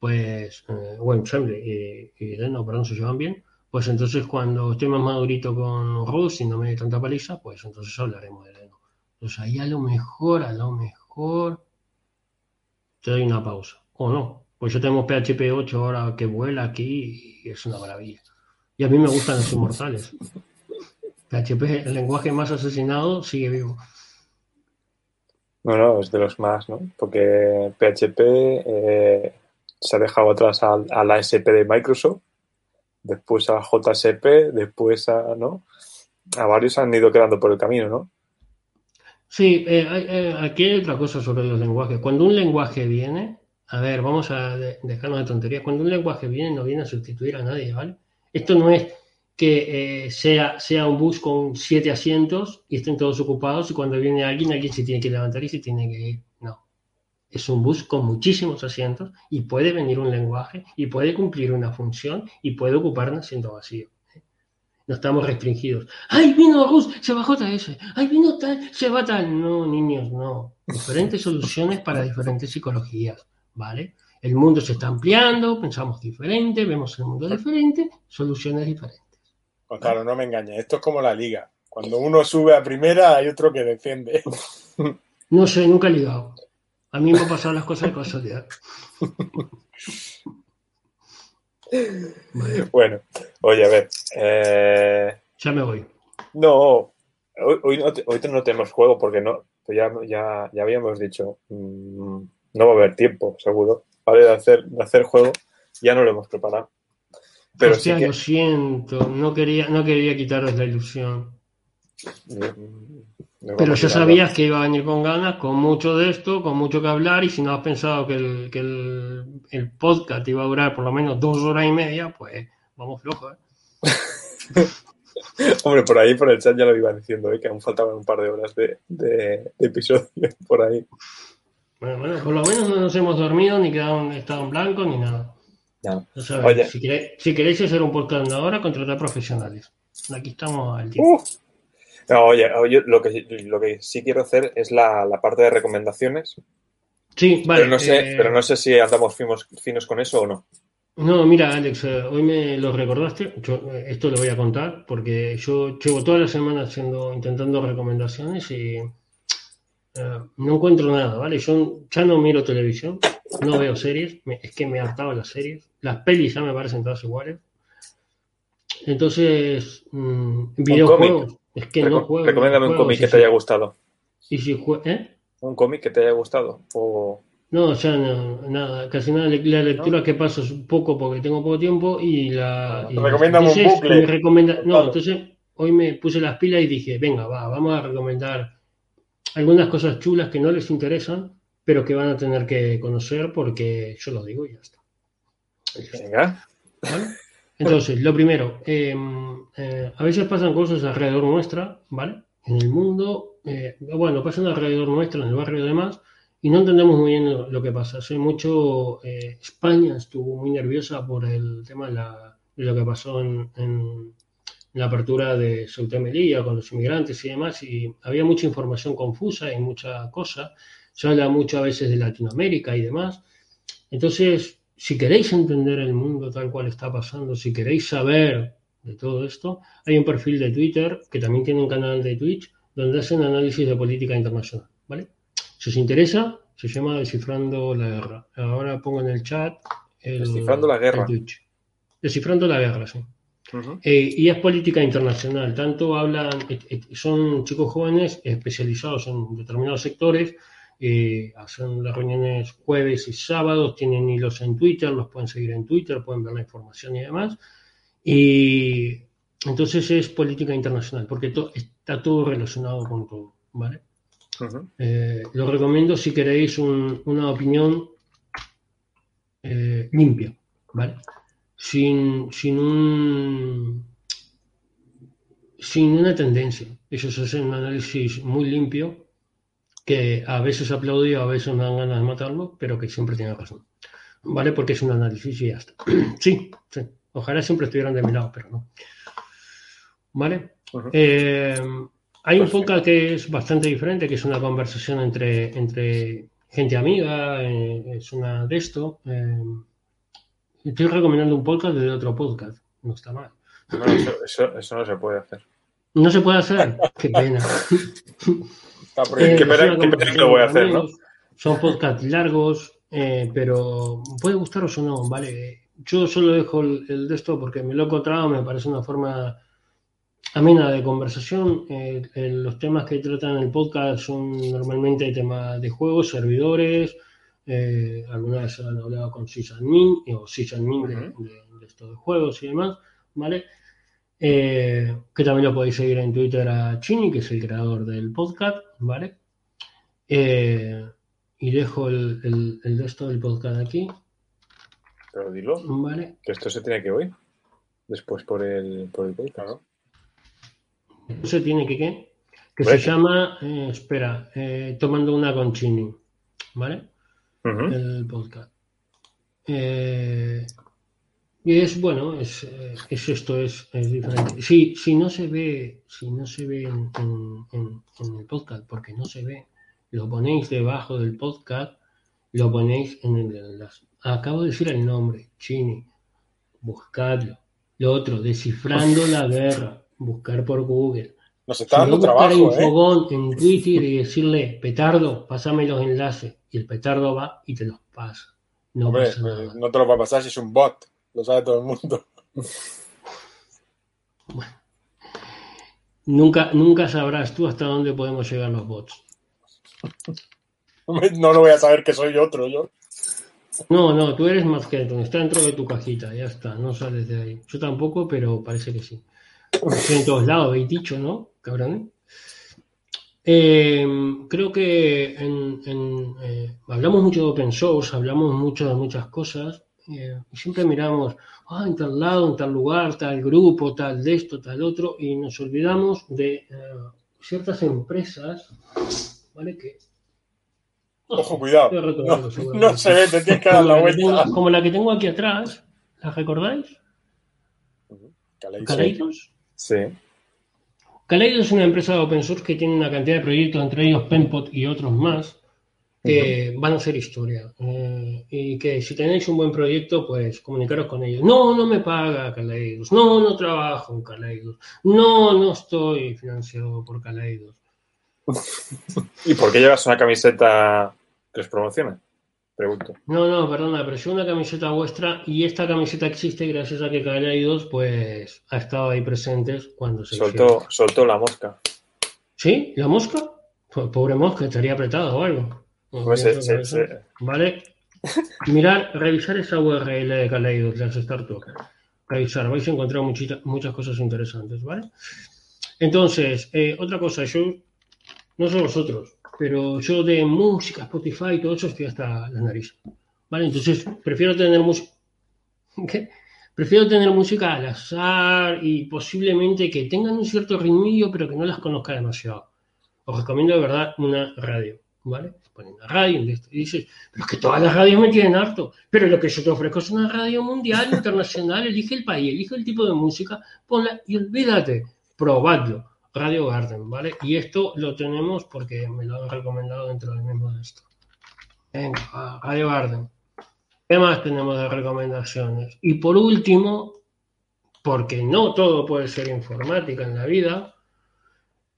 pues, eh, WebAssembly y, y Deno, perdón, se llevan bien, pues entonces cuando esté más madurito con Rust y no me dé tanta paliza, pues entonces hablaremos de Deno. Entonces ahí a lo mejor, a lo mejor, te doy una pausa. O no, pues ya tenemos PHP 8 ahora que vuela aquí y es una maravilla. Y a mí me gustan los inmortales. PHP, el lenguaje más asesinado, sigue vivo. No, no, es de los más, ¿no? Porque PHP se ha dejado atrás a, a la SP de Microsoft, después a JSP, después a, ¿no? A varios han ido quedando por el camino, ¿no? Sí, eh, eh, aquí hay otra cosa sobre los lenguajes. Cuando un lenguaje viene, a ver, vamos a de- dejarnos de tonterías. Cuando un lenguaje viene, no viene a sustituir a nadie, ¿vale? Esto no es que eh, sea, sea un bus con siete asientos y estén todos ocupados y cuando viene alguien, alguien se tiene que levantar y se tiene que ir. Es un bus con muchísimos asientos y puede venir un lenguaje y puede cumplir una función y puede ocupar un asiento vacío. No estamos restringidos. ¡Ay, vino Rus! Se va JS. ¡Ay, vino tal! Se va tal. No, niños, no. Diferentes soluciones para diferentes psicologías, ¿vale? El mundo se está ampliando, pensamos diferente, vemos el mundo diferente, soluciones diferentes. Gonzalo, no me engañes. Esto es como la liga. Cuando uno sube a primera, hay otro que defiende. No sé, nunca he ligado. A mí me han pasado las cosas de casualidad. Vale, Bueno, oye, a ver. eh, ya me voy. no, hoy, hoy no, hoy no tenemos juego porque no, pues ya, ya, ya habíamos dicho, mm, no va a haber tiempo, seguro, ¿vale? De hacer, de hacer juego, ya no lo hemos preparado. Pero Hostia, sí que, lo siento, no quería, no quería quitaros la ilusión. Pero ya sabías que iba a venir con ganas, con mucho de esto, con mucho que hablar, y si no has pensado que el, que el, el podcast iba a durar por lo menos dos horas y media, pues vamos flojos, ¿eh? *laughs* Hombre, por ahí, por el chat ya lo iba diciendo, ¿eh? que aún faltaban un par de horas de, de- de episodio *laughs* por ahí. Bueno, bueno, por lo menos no nos hemos dormido, ni quedado en estado en blanco, ni nada. Sabéis, Oye. si, queréis, si queréis hacer un podcast de una hora, contratar profesionales. Aquí estamos al tiempo. Uh. No, oye, oye, lo que, lo que sí quiero hacer es la, la parte de recomendaciones, Sí, vale. pero, no sé, eh, pero no sé si andamos finos, finos con eso o no. No, mira, Alex, eh, hoy me lo recordaste. Yo, eh, esto lo voy a contar porque yo llevo toda la semana haciendo, intentando recomendaciones y no encuentro nada, ¿vale? Yo ya no miro televisión, no veo series, me- es que me he hartado las series. Las pelis ya me parecen todas iguales. Entonces, mm, videojuegos, es que no juego. Recomiéndame un cómic que te haya gustado. Si jue- ¿eh? Un cómic que te haya gustado. O... No, ya no, nada, casi nada. La lectura que paso es poco porque tengo poco tiempo y la. y Recomiéndame un bucle. recomienda- No, Claro. entonces hoy me puse las pilas y dije, venga, va, vamos a recomendar algunas cosas chulas que no les interesan, pero que van a tener que conocer porque yo lo digo y ya está. Venga. ¿vale? Entonces, lo primero, eh, eh, a veces pasan cosas alrededor nuestra, ¿vale? En el mundo, eh, bueno, pasan alrededor nuestra, en el barrio y demás, y no entendemos muy bien lo, que pasa. Hace mucho, eh, España estuvo muy nerviosa por el tema de, la- lo que pasó en, en la apertura de Ceuta y Melilla con los inmigrantes y demás, y había mucha información confusa y mucha cosa. Se habla mucho a veces de Latinoamérica y demás. Entonces, si queréis entender el mundo tal cual está pasando, si queréis saber de todo esto, hay un perfil de Twitter que también tiene un canal de Twitch donde hacen análisis de política internacional, ¿vale? Si os interesa, se llama Descifrando la Guerra. Ahora pongo en el chat el, Descifrando la Guerra. Twitch. Descifrando la Guerra, sí. Ujú. Eh, y es política internacional. Tanto hablan, et- et- son chicos jóvenes especializados en determinados sectores, eh, hacen las reuniones jueves y sábados, tienen hilos en Twitter, los pueden seguir en Twitter, pueden ver la información y demás. Y entonces es política internacional, porque to- está todo relacionado con todo, ¿vale? Ujú. Eh, lo recomiendo si queréis un- una opinión eh, limpia, ¿vale? sin, sin un sin una tendencia. Ellos hacen un análisis muy limpio que a veces aplaudió, a veces me dan ganas de matarlo, pero que siempre tiene razón. ¿Vale? Porque es un análisis y ya está. *clears throat* sí, sí. Ojalá siempre estuvieran de mi lado, pero no. ¿Vale? Eh, hay un podcast que es bastante diferente, que es una conversación entre, entre gente amiga, eh, es una de esto. Eh, estoy recomendando un podcast de otro podcast, no está mal. No, eso, eso, no se puede hacer. No se puede hacer, *laughs* qué pena. *laughs* qué pena, que lo voy a hacer, ¿no? Son podcasts largos, pero puede gustaros o no, ¿vale? Yo solo dejo el, el de esto porque me lo he encontrado, me parece una forma amena de conversación. Eh, los temas que tratan en el podcast son normalmente temas de juegos, servidores. Eh, algunas veces han hablado con sysadmin o sysadmin de, de, estos de juegos y demás, ¿vale? Eh, que también lo podéis seguir en Twitter a Chini, que es el creador del podcast, ¿vale? y dejo el, el, el resto del podcast aquí. Pero dilo. ¿Vale? Que esto se tiene que oír después por el, por el podcast. ¿no? se tiene que qué? Que se llama, eh, espera, eh, Tomando una con Chini, ¿vale? El podcast. Eh, y es bueno, es, es esto, es, es, diferente. Si, si no se ve, si no se ve en, en, en, el podcast, porque no se ve, lo ponéis debajo del podcast, lo ponéis en el enlace. Acabo de decir el nombre, Chini, buscadlo. Lo otro, descifrando la guerra buscar por Google. Nos está dando trabajo, ¿eh? fogón en Twitter y decirle, petardo, pásame los enlaces. Y el petardo va y te los pasa. No, Hombre, pasa nada. no te lo va a pasar si es un bot. Lo sabe todo el mundo. Bueno. Nunca, nunca sabrás tú hasta dónde podemos llegar los bots. *laughs* No lo voy a saber que soy otro yo. No, no, tú eres más que está dentro de tu cajita, ya está, no sales de ahí. Yo tampoco, pero parece que sí. Estoy en todos lados, habéis dicho, ¿no? Cabrón. Eh, creo que en, en, eh, hablamos mucho de open source, hablamos mucho de muchas cosas, eh, y siempre miramos, ah, en tal lado, en tal lugar, tal grupo, tal de esto, tal otro, y nos olvidamos de eh, ciertas empresas, ¿vale? Que Ojo, cuidado. No, no, se ve, te tienes que dar la vuelta. Tengo, como la que tengo aquí atrás, ¿la recordáis? Caleidos. Sí. Kaleido es una empresa de open source que tiene una cantidad de proyectos, entre ellos Penpot y otros más, que van a ser historia. Eh, y que si tenéis un buen proyecto, pues comunicaros con ellos. No, no me paga Kaleidos. No, no trabajo en Kaleidos. No, no estoy financiado por Kaleidos. *laughs* ¿Y por qué llevas una camiseta que os promociona? Pregunto. No, no, perdona, pero yo una camiseta vuestra y esta camiseta existe gracias a que Caleidos pues ha estado ahí presentes cuando se soltó, soltó la mosca. ¿Sí? ¿La mosca? Pues, pobre mosca, estaría apretada o algo. Pues se, se... Vale. Mirar, revisar esa URL de Caleidos, las Startup. Revisar, vais a encontrar muchita, muchas cosas interesantes, ¿vale? Entonces, eh, otra cosa, yo, no sé vosotros, pero yo de música, Spotify y todo eso estoy hasta la nariz. ¿Vale? Entonces, prefiero tener música. *laughs* ¿Qué? Prefiero tener música al azar y posiblemente que tengan un cierto ritmillo, pero que no las conozca demasiado. Os recomiendo de verdad una radio, ¿vale? Ponen una radio y dices, pero es que todas las radios me tienen harto. Pero lo que yo te ofrezco es una radio mundial, *laughs* internacional, elige el país, elige el tipo de música, ponla y olvídate, probadlo. Radio Garden, ¿vale? Y esto lo tenemos porque me lo han recomendado dentro del mismo de esto. Venga, Radio Garden. ¿Qué más tenemos de recomendaciones? Y por último, porque no todo puede ser informática en la vida,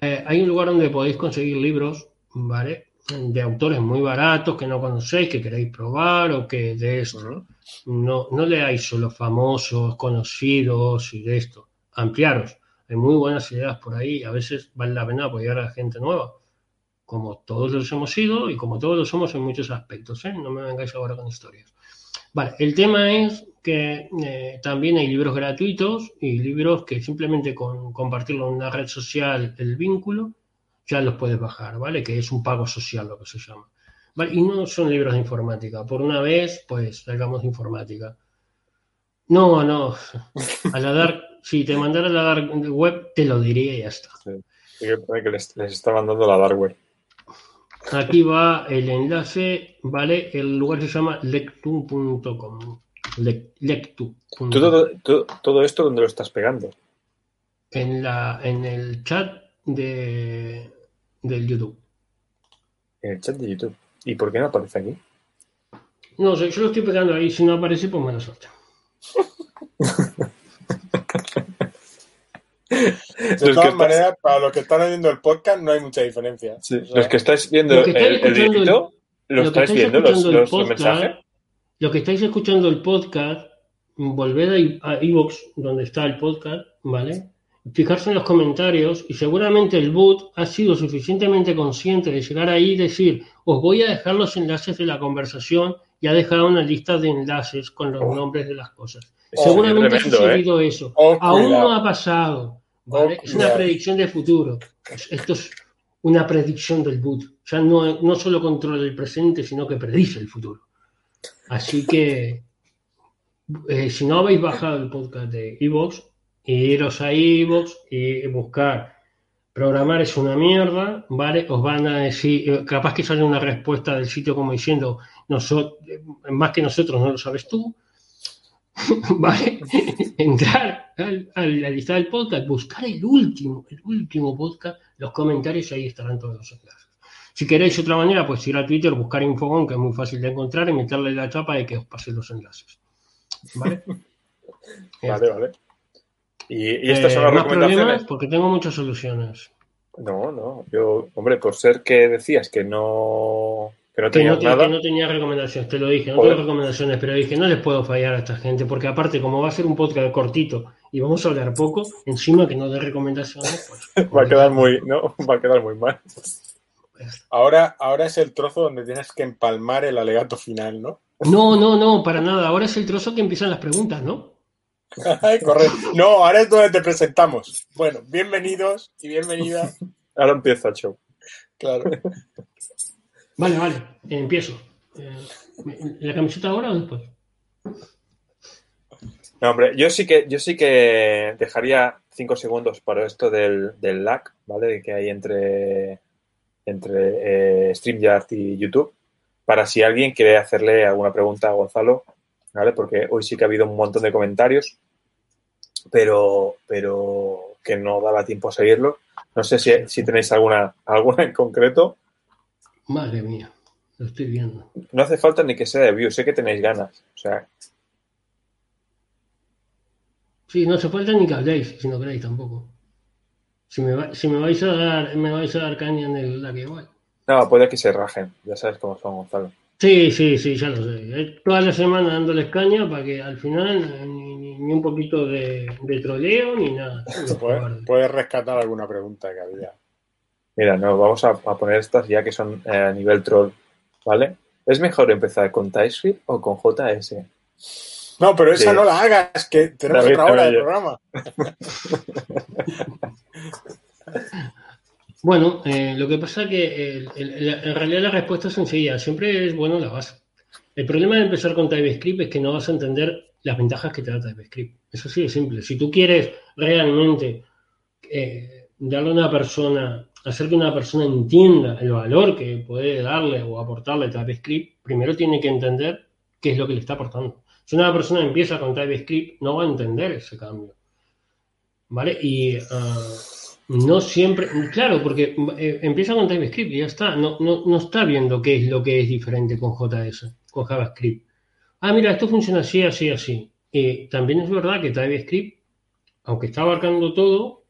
eh, hay un lugar donde podéis conseguir libros, ¿vale? De autores muy baratos que no conocéis, que queréis probar o que de esto. No, no leáis solo famosos, conocidos y de esto. Ampliaros hay muy buenas ideas por ahí, a veces vale la pena apoyar a gente nueva, como todos los hemos sido y como todos lo somos en muchos aspectos, ¿eh? no me vengáis ahora con historias. Vale, el tema es que eh, también hay libros gratuitos y libros que simplemente con compartirlo en una red social, el vínculo, ya los puedes bajar, ¿vale? Que es un pago social lo que se llama. ¿Vale? Y no son libros de informática. Por una vez, pues, salgamos de informática. No, no. A la dark, *laughs* si te mandara la dark web, te lo diría y ya está. Sí. Que, que les, les, está mandando la dark web. Aquí va el enlace, ¿vale? El lugar se llama lectum.com. Le, lectu. Todo, todo, todo, esto, ¿dónde lo estás pegando? En, la, en el chat de, del YouTube. En el chat de YouTube. ¿Y por qué no aparece aquí? No sé, yo lo estoy pegando ahí. Si no aparece, pues mala suerte. *laughs* De todas maneras, para los que están viendo el podcast no hay mucha diferencia. Sí. O sea, los que estáis viendo que el, el directo, ¿lo, lo estáis viendo los, el los, podcast, los mensajes? Lo que estáis escuchando el podcast, volved a iVoox, donde está el podcast, ¿vale? Fijarse en los comentarios y seguramente el boot ha sido suficientemente consciente de llegar ahí y decir, os voy a dejar los enlaces de la conversación y ha dejado una lista de enlaces con los Oh. nombres de las cosas. Oh, seguramente ha tremendo, sucedido eso. Oh, Aún cuidado. no ha pasado. ¿vale? Es una predicción de futuro. Es- Esto es una predicción del boot. Ya no, no solo controla el presente, sino que predice el futuro. Así que, eh, si no habéis bajado el podcast de Evox, iros a Evox y buscar programar es una mierda, ¿vale? Os van a decir, eh, capaz que sale una respuesta del sitio como diciendo, "Noso- eh, más que nosotros no lo sabes tú, *laughs* ¿vale? *laughs* Entrar a la lista del podcast, buscar el último, el último podcast, los comentarios y ahí estarán todos los enlaces. Si queréis otra manera, pues ir a Twitter, buscar Infogón, que es muy fácil de encontrar, y meterle la chapa de que os pase los enlaces. Vale, *laughs* vale. Y, y estas son Eh, las ¿Más problemas? recomendaciones. Porque tengo muchas soluciones. No, no. Yo, hombre, por ser que decías que no, que no Que no, nada. que no tenía recomendaciones, te lo dije, no Joder. tengo recomendaciones, pero dije, no les puedo fallar a esta gente, porque aparte, como va a ser un podcast cortito y vamos a hablar poco, encima que no dé recomendaciones, pues. *laughs* Va a quedar muy, no, *laughs* va a quedar muy mal. Ahora, ahora es el trozo donde tienes que empalmar el alegato final, ¿no? No, no, no, para nada. Ahora es el trozo que empiezan las preguntas, ¿no? Correcto. No, ahora es donde te presentamos. Bueno, bienvenidos y bienvenidas. Ahora empieza el show. Claro. Vale, vale, eh, empiezo. Eh, ¿La camiseta ahora o después? No, hombre, yo sí que, yo sí que dejaría cinco segundos para esto del, del lag, ¿vale? Que hay entre, entre eh, StreamYard y YouTube, para si alguien quiere hacerle alguna pregunta a Gonzalo, ¿vale? Porque hoy sí que ha habido un montón de comentarios, pero, pero que no daba tiempo a seguirlo. No sé si, si tenéis alguna, alguna en concreto. Madre mía, lo estoy viendo. No hace falta ni que sea de view, sé que tenéis ganas. O sea, Sí, no hace falta ni que habléis, si no queréis tampoco. Si me, va- si me vais a dar, me vais a dar caña en el la que igual. no, puede que se rajen. Ya sabes cómo son, Gonzalo. Sí, sí, sí, ya lo sé. Toda la semana dándoles caña para que al final ni, ni- ni un poquito de, de troleo ni nada. Puedes, rescatar alguna pregunta que había. Mira, no, vamos a, a poner estas ya que son eh, a nivel troll, ¿vale? ¿Es mejor empezar con TypeScript o con JS? No, pero esa Sí. no la hagas, que tenemos David, otra hora de programa. *laughs* *laughs* Bueno, eh, lo que pasa que el- el- la- en realidad la respuesta es sencilla. Siempre es bueno la base. El problema de empezar con TypeScript es que no vas a entender las ventajas que te da TypeScript. Eso sí es simple. Si tú quieres realmente eh, darle a una persona, hacer que una persona entienda el valor que puede darle o aportarle TypeScript, primero tiene que entender qué es lo que le está aportando. Si una persona empieza con TypeScript, no va a entender ese cambio. ¿Vale? Y ah, no siempre, claro, porque eh, empieza con TypeScript y ya está. No, no, no está viendo qué es lo que es diferente con JS, con JavaScript. Ah, mira, esto funciona así, así, así. Y también es verdad que TypeScript, aunque está abarcando todo,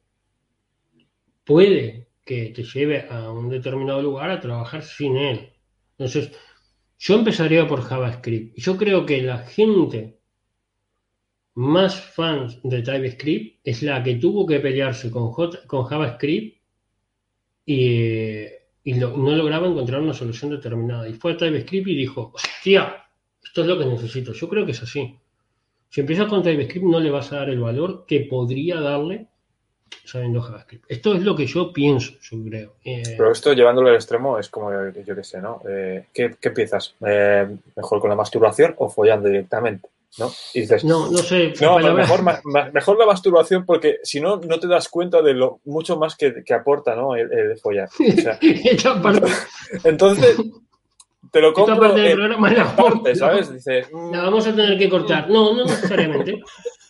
puede que te lleve a un determinado lugar a trabajar sin él. Entonces, yo empezaría por JavaScript. Yo creo que la gente más fans de TypeScript es la que tuvo que pelearse con, J- con JavaScript y, no lograba encontrar una solución determinada. Y fue a TypeScript y dijo, hostia, esto es lo que necesito. Yo creo que es así. Si empiezas con TypeScript no le vas a dar el valor que podría darle sabiendo JavaScript. Esto es lo que yo pienso, yo creo. Eh, Pero esto llevándolo al extremo es como, yo qué sé, ¿no? Eh, ¿qué, qué empiezas? Eh, ¿Mejor con la masturbación o follando directamente? ¿No? Y dices, No, no sé. no, *laughs* mejor, la masturbación porque si no, no te das cuenta de lo mucho más que, que aporta, ¿no? El, el follar. O *laughs* sea, *laughs* entonces, te lo compro parte del en programa la parte, ¿sabes? Dices, mm, La vamos a tener que cortar. No, no necesariamente.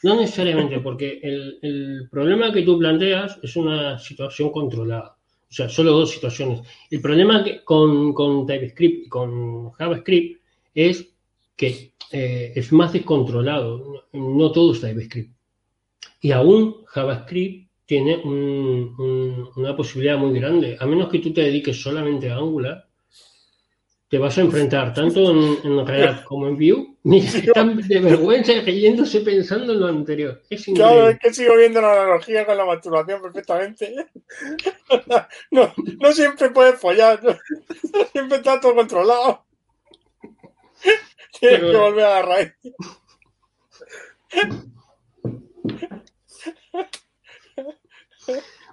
No necesariamente, porque el, el problema que tú planteas es una situación controlada. O sea, solo dos situaciones. El problema que con, con TypeScript y con JavaScript es que eh, es más descontrolado. No, no todo es TypeScript. Y aún JavaScript tiene un- un- una posibilidad muy grande. A menos que tú te dediques solamente a Angular, te vas a enfrentar tanto en, en React *laughs* como en Vue. Mira, están de vergüenza riéndose pensando en lo anterior. Es Claro, es que sigo viendo la analogía con la masturbación perfectamente. *laughs* No, no siempre puedes follar, *laughs* no siempre está todo controlado. Tienes que volver a la raíz.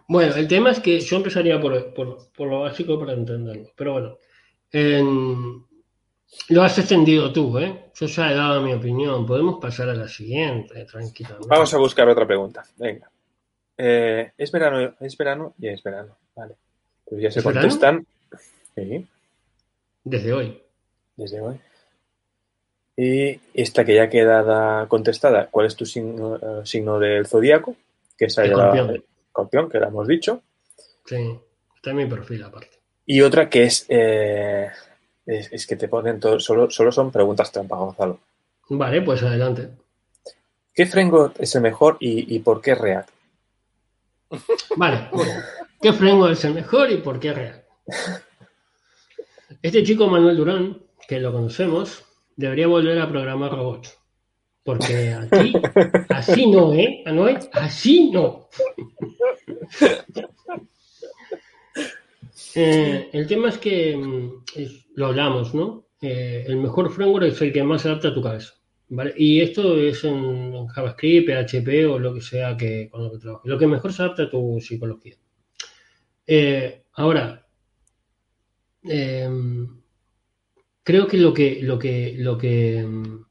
Bueno, el tema es que yo empezaría por, por- por lo básico para entenderlo. Pero bueno, en- lo has extendido tú, ¿eh? Yo ya he dado mi opinión. Podemos pasar a la siguiente, tranquilamente. Vamos a buscar otra pregunta. Venga. Eh, es verano, es verano y es verano. Vale. Pues ya se contestan. Sí, Desde hoy. desde hoy. Y esta que ya queda contestada, ¿cuál es tu signo, eh, signo del zodíaco? Que ya la- Escorpión. escorpión, que la hemos dicho. Sí, está en mi perfil aparte. Y otra que es, eh, es, es que te ponen todo, solo, solo son preguntas trampa, Gonzalo. Vale, pues adelante. ¿Qué framework es el mejor y, y por qué React? Vale, bueno. ¿Qué framework es el mejor y por qué React? *laughs* Este chico Manuel Durán, que lo conocemos, debería volver a programar robots. Porque aquí, *laughs* así no, ¿eh? Manuel, así no. Eh, el tema es que mm, es- lo hablamos, ¿no? Eh, el mejor framework es el que más se adapta a tu cabeza. ¿vale? Y esto es en JavaScript, PHP o lo que sea que con lo que trabajes. Lo que mejor se adapta a tu psicología. Eh, ahora, creo que lo que, lo que, lo que mm,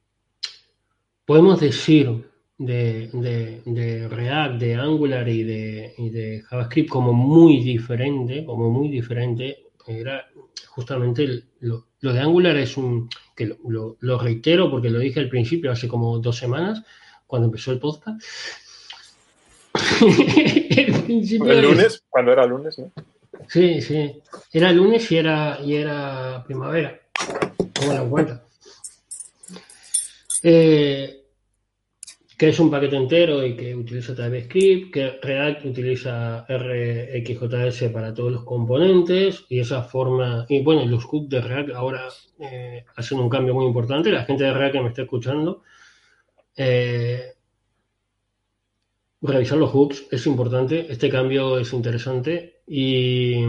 podemos decir de, de- de React, de Angular y de, y de JavaScript como muy diferente, como muy diferente, era justamente el- lo, lo de Angular es un, que lo, lo- lo reitero porque lo dije al principio, hace como dos semanas, cuando empezó el podcast. *laughs* el es- lunes, cuando era lunes, ¿no? Sí, sí. Era lunes y era, y era primavera. Eh, que es un paquete entero y que utiliza TypeScript, que React utiliza RxJS para todos los componentes y esa forma, y bueno, los hooks de React ahora eh, hacen un cambio muy importante. La gente de React que me está escuchando, eh, revisar los hooks es importante, este cambio es interesante y,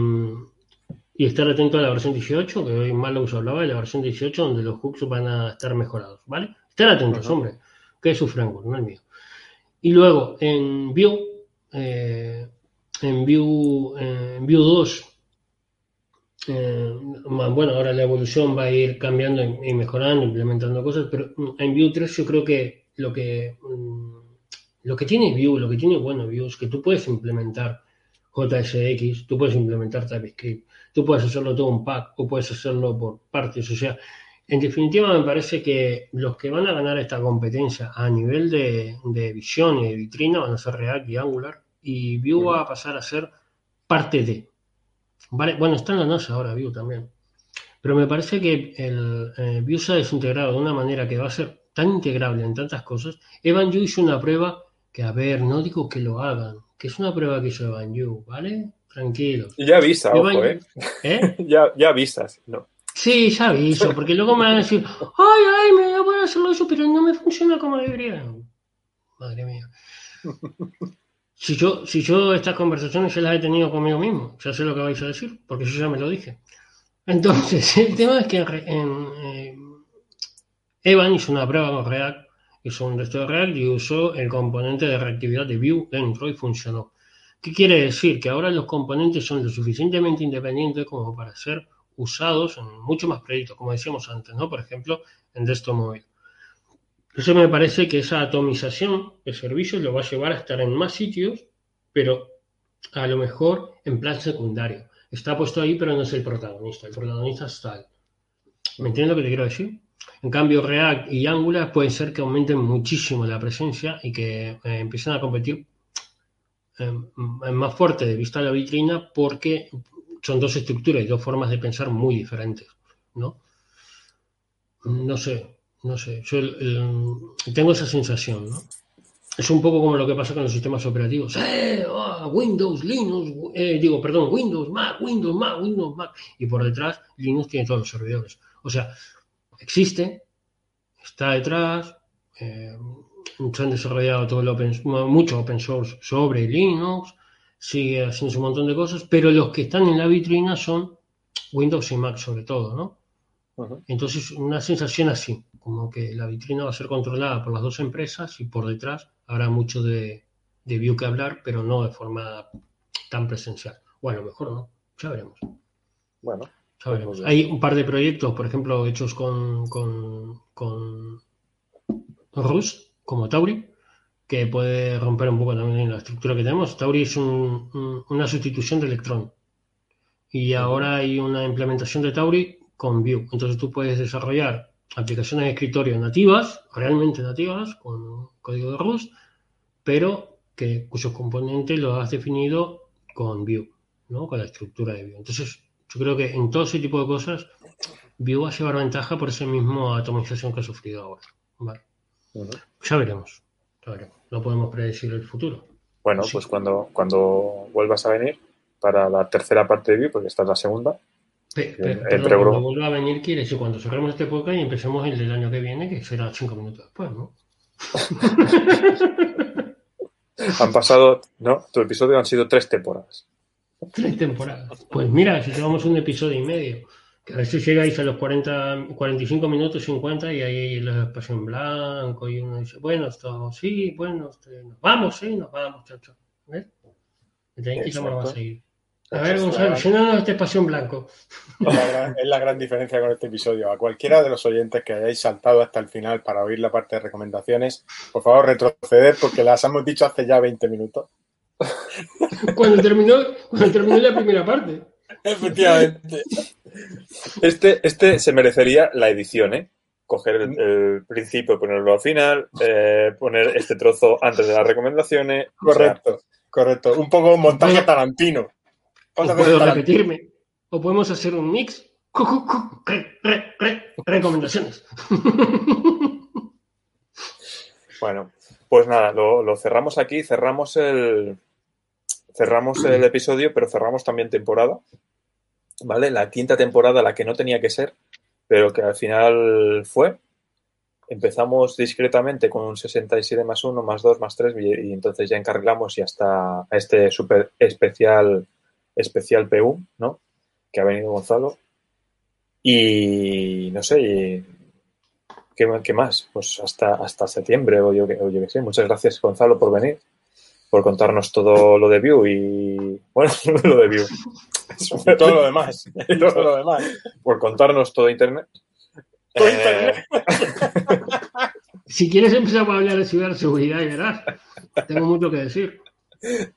y estar atento a la versión 18, que hoy Mallows hablaba de la versión 18, donde los hooks van a estar mejorados, ¿vale? Estar atentos, hombre, que es su framework, no el mío. Y luego en Vue, eh, en Vue, eh, en Vue 2, eh, bueno, ahora la evolución va a ir cambiando y y mejorando, implementando cosas, pero mm, en Vue 3 yo creo que lo que mm, lo que tiene Vue, lo que tiene bueno Vue es que tú puedes implementar JSX, tú puedes implementar TypeScript, tú puedes hacerlo todo un pack o puedes hacerlo por partes. O sea, en definitiva me parece que los que van a ganar esta competencia a nivel de, de visión y de vitrina van a ser React y Angular y Vue va a pasar a ser parte de. ¿Vale? Bueno, está en la NASA ahora Vue también. Pero me parece que el eh, Vue se ha desintegrado de una manera que va a ser tan integrable en tantas cosas. Evan Yu hizo una prueba que, a ver, no digo que lo hagan, que es una prueba que hizo Evan Yu, ¿vale? Tranquilos. Ya Evan ojo, ¿eh? ¿Eh? *laughs* Ya, ya vistas, no. Sí, ya aviso, porque luego me van a decir, ay, ay, me voy a hacerlo eso, pero no me funciona como debería. Madre mía. *laughs* Si yo, si yo estas conversaciones ya las he tenido conmigo mismo, ya sé lo que vais a decir, porque yo ya me lo dije. Entonces, *laughs* el tema es que en, re- en, eh, Evan hizo una prueba con React, hizo un resto de React y usó el componente de reactividad de Vue dentro y funcionó. ¿Qué quiere decir? Que ahora los componentes son lo suficientemente independientes como para ser usados en mucho más proyectos, como decíamos antes, ¿no? Por ejemplo, en desktop móvil. Eso me parece que esa atomización de servicios lo va a llevar a estar en más sitios, pero a lo mejor en plan secundario. Está puesto ahí, pero no es el protagonista. El protagonista está. ¿Me entiendes lo que te quiero decir? En cambio, React y Angular pueden ser que aumenten muchísimo la presencia y que eh, empiecen a competir más fuerte de vista a la vitrina porque son dos estructuras y dos formas de pensar muy diferentes, ¿no? No sé, no sé. Tengo esa sensación, ¿no? Es un poco como lo que pasa con los sistemas operativos. ¡Eh! Oh, Windows, Linux, eh, digo, perdón, Windows, Mac, Windows, Mac, Windows, Mac. Y por detrás, Linux tiene todos los servidores. O sea, existe, está detrás, eh, se han desarrollado todo mucho open source sobre Linux, sigue haciendo un montón de cosas, pero los que están en la vitrina son Windows y Mac sobre todo, ¿no? Entonces, una sensación así, como que la vitrina va a ser controlada por las dos empresas y por detrás habrá mucho de, de view que hablar, pero no de forma tan presencial. Bueno, mejor no, ya veremos. Bueno, hay un par de proyectos, por ejemplo, hechos con, con, con Rust, como Tauri, que puede romper un poco también la estructura que tenemos. Tauri es una sustitución de Electron. Y ahora hay una implementación de Tauri con Vue. Entonces tú puedes desarrollar aplicaciones de escritorio nativas, realmente nativas, con código de Rust, pero que, cuyos componentes los has definido con Vue, ¿no? con la estructura de Vue. Entonces, yo creo que en todo ese tipo de cosas, Vue va a llevar ventaja por esa misma atomización que ha sufrido ahora. Ya veremos. No podemos predecir el futuro. Bueno, pues cuando, cuando vuelvas a venir para la tercera parte de Vue, porque esta es la segunda. el cuando vuelva a venir quiere decir cuando cerremos este podcast y empecemos el del año que viene, que será cinco minutos después, ¿no? *laughs* han pasado, no, tu episodio han sido tres temporadas. Tres temporadas. Pues mira, si llevamos un episodio y medio, que a veces llegáis a los 40, 45 minutos, 50 y ahí la espacio en blanco y uno dice, bueno, esto, sí, bueno, este, nos vamos, sí, nos vamos, chacho. ¿Ves? Vamos a seguir. A ver, Gonzalo, llénanos este espacio en blanco. Es la, gran, diferencia con este episodio. A cualquiera de los oyentes que hayáis saltado hasta el final para oír la parte de recomendaciones, por favor retroceder porque las hemos dicho hace ya 20 minutos. cuando, terminó, cuando terminó la primera parte. Efectivamente. Este, este se merecería la edición, ¿eh? Coger el, principio, ponerlo al final, eh, poner este trozo antes de las recomendaciones. Correcto, correcto. Un poco montaje tarantino. O puedo repetirme. O podemos hacer un mix. recomendaciones. Bueno, pues nada, lo, cerramos aquí, cerramos el, cerramos el episodio, pero cerramos también temporada. ¿Vale? La quinta temporada, la que no tenía que ser, pero que al final fue. Empezamos discretamente con un 67 más 1, más 2, más 3, y, entonces ya encargamos y hasta este súper especial especial PU, ¿no? Que ha venido Gonzalo. Y no sé, ¿qué, más? Pues hasta, hasta septiembre o yo, o yo qué sé. Muchas gracias, Gonzalo, por venir, por contarnos todo lo de View y, bueno, *laughs* lo de View. todo lo demás. todo lo demás. Por contarnos todo Internet. Todo Internet. *laughs* si quieres empezar a hablar de ciberseguridad y verás, tengo mucho que decir.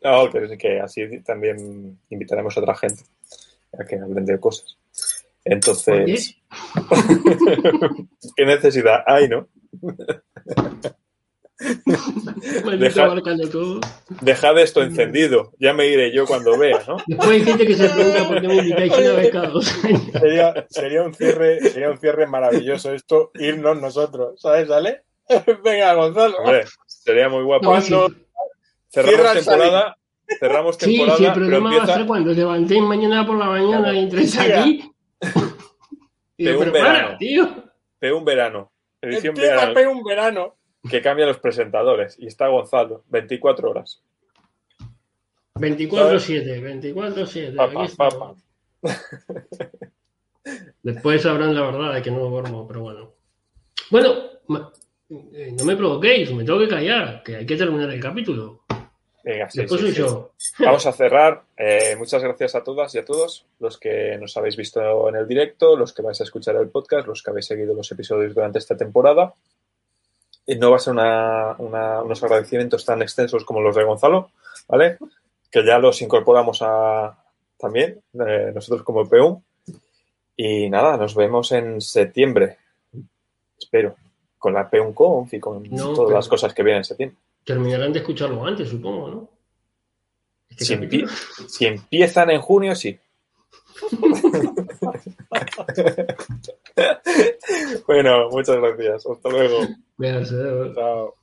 No, que, que así también invitaremos a otra gente a que hablen de cosas. Entonces, *laughs* ¿qué necesidad hay, no? *laughs* Dejad esto encendido, ya me iré yo cuando vea, ¿no? Después hay gente que se pregunta por qué me invitáis una vez cada dos Sería, sería, un cierre, sería un cierre maravilloso esto, irnos nosotros, ¿sabes, Ale? *laughs* Venga, Gonzalo. sería muy guapo. Cerramos temporada. Cerramos temporada. Sí, sí, el problema va a ser cuando os levantéis mañana por la mañana y entréis aquí. y un verano. tío. un verano. Edición verano. un verano. Que cambia los presentadores. Y está Gonzalo. 24 horas. 24-7, 24-7. *laughs* Después sabrán la verdad de que no duermo, pero bueno. Bueno, eh, no me provoquéis, me tengo que callar, que hay que terminar el capítulo. Venga, sí, *laughs* Vamos a cerrar. Eh, muchas gracias a todas y a todos los que nos habéis visto en el directo, los que vais a escuchar el podcast, los que habéis seguido los episodios durante esta temporada. No va a ser una, una, unos agradecimientos tan extensos como los de Gonzalo, ¿vale? Que ya los incorporamos a también, eh, nosotros como PU. Y nada, nos vemos en septiembre, espero, con la PU Conf y con No, todas las cosas que vienen en septiembre. Terminarán de escucharlo antes, supongo, ¿no? Este Si, capítulo. empie- si empiezan en junio, sí. *laughs* bueno, muchas gracias. Hasta luego. Chao.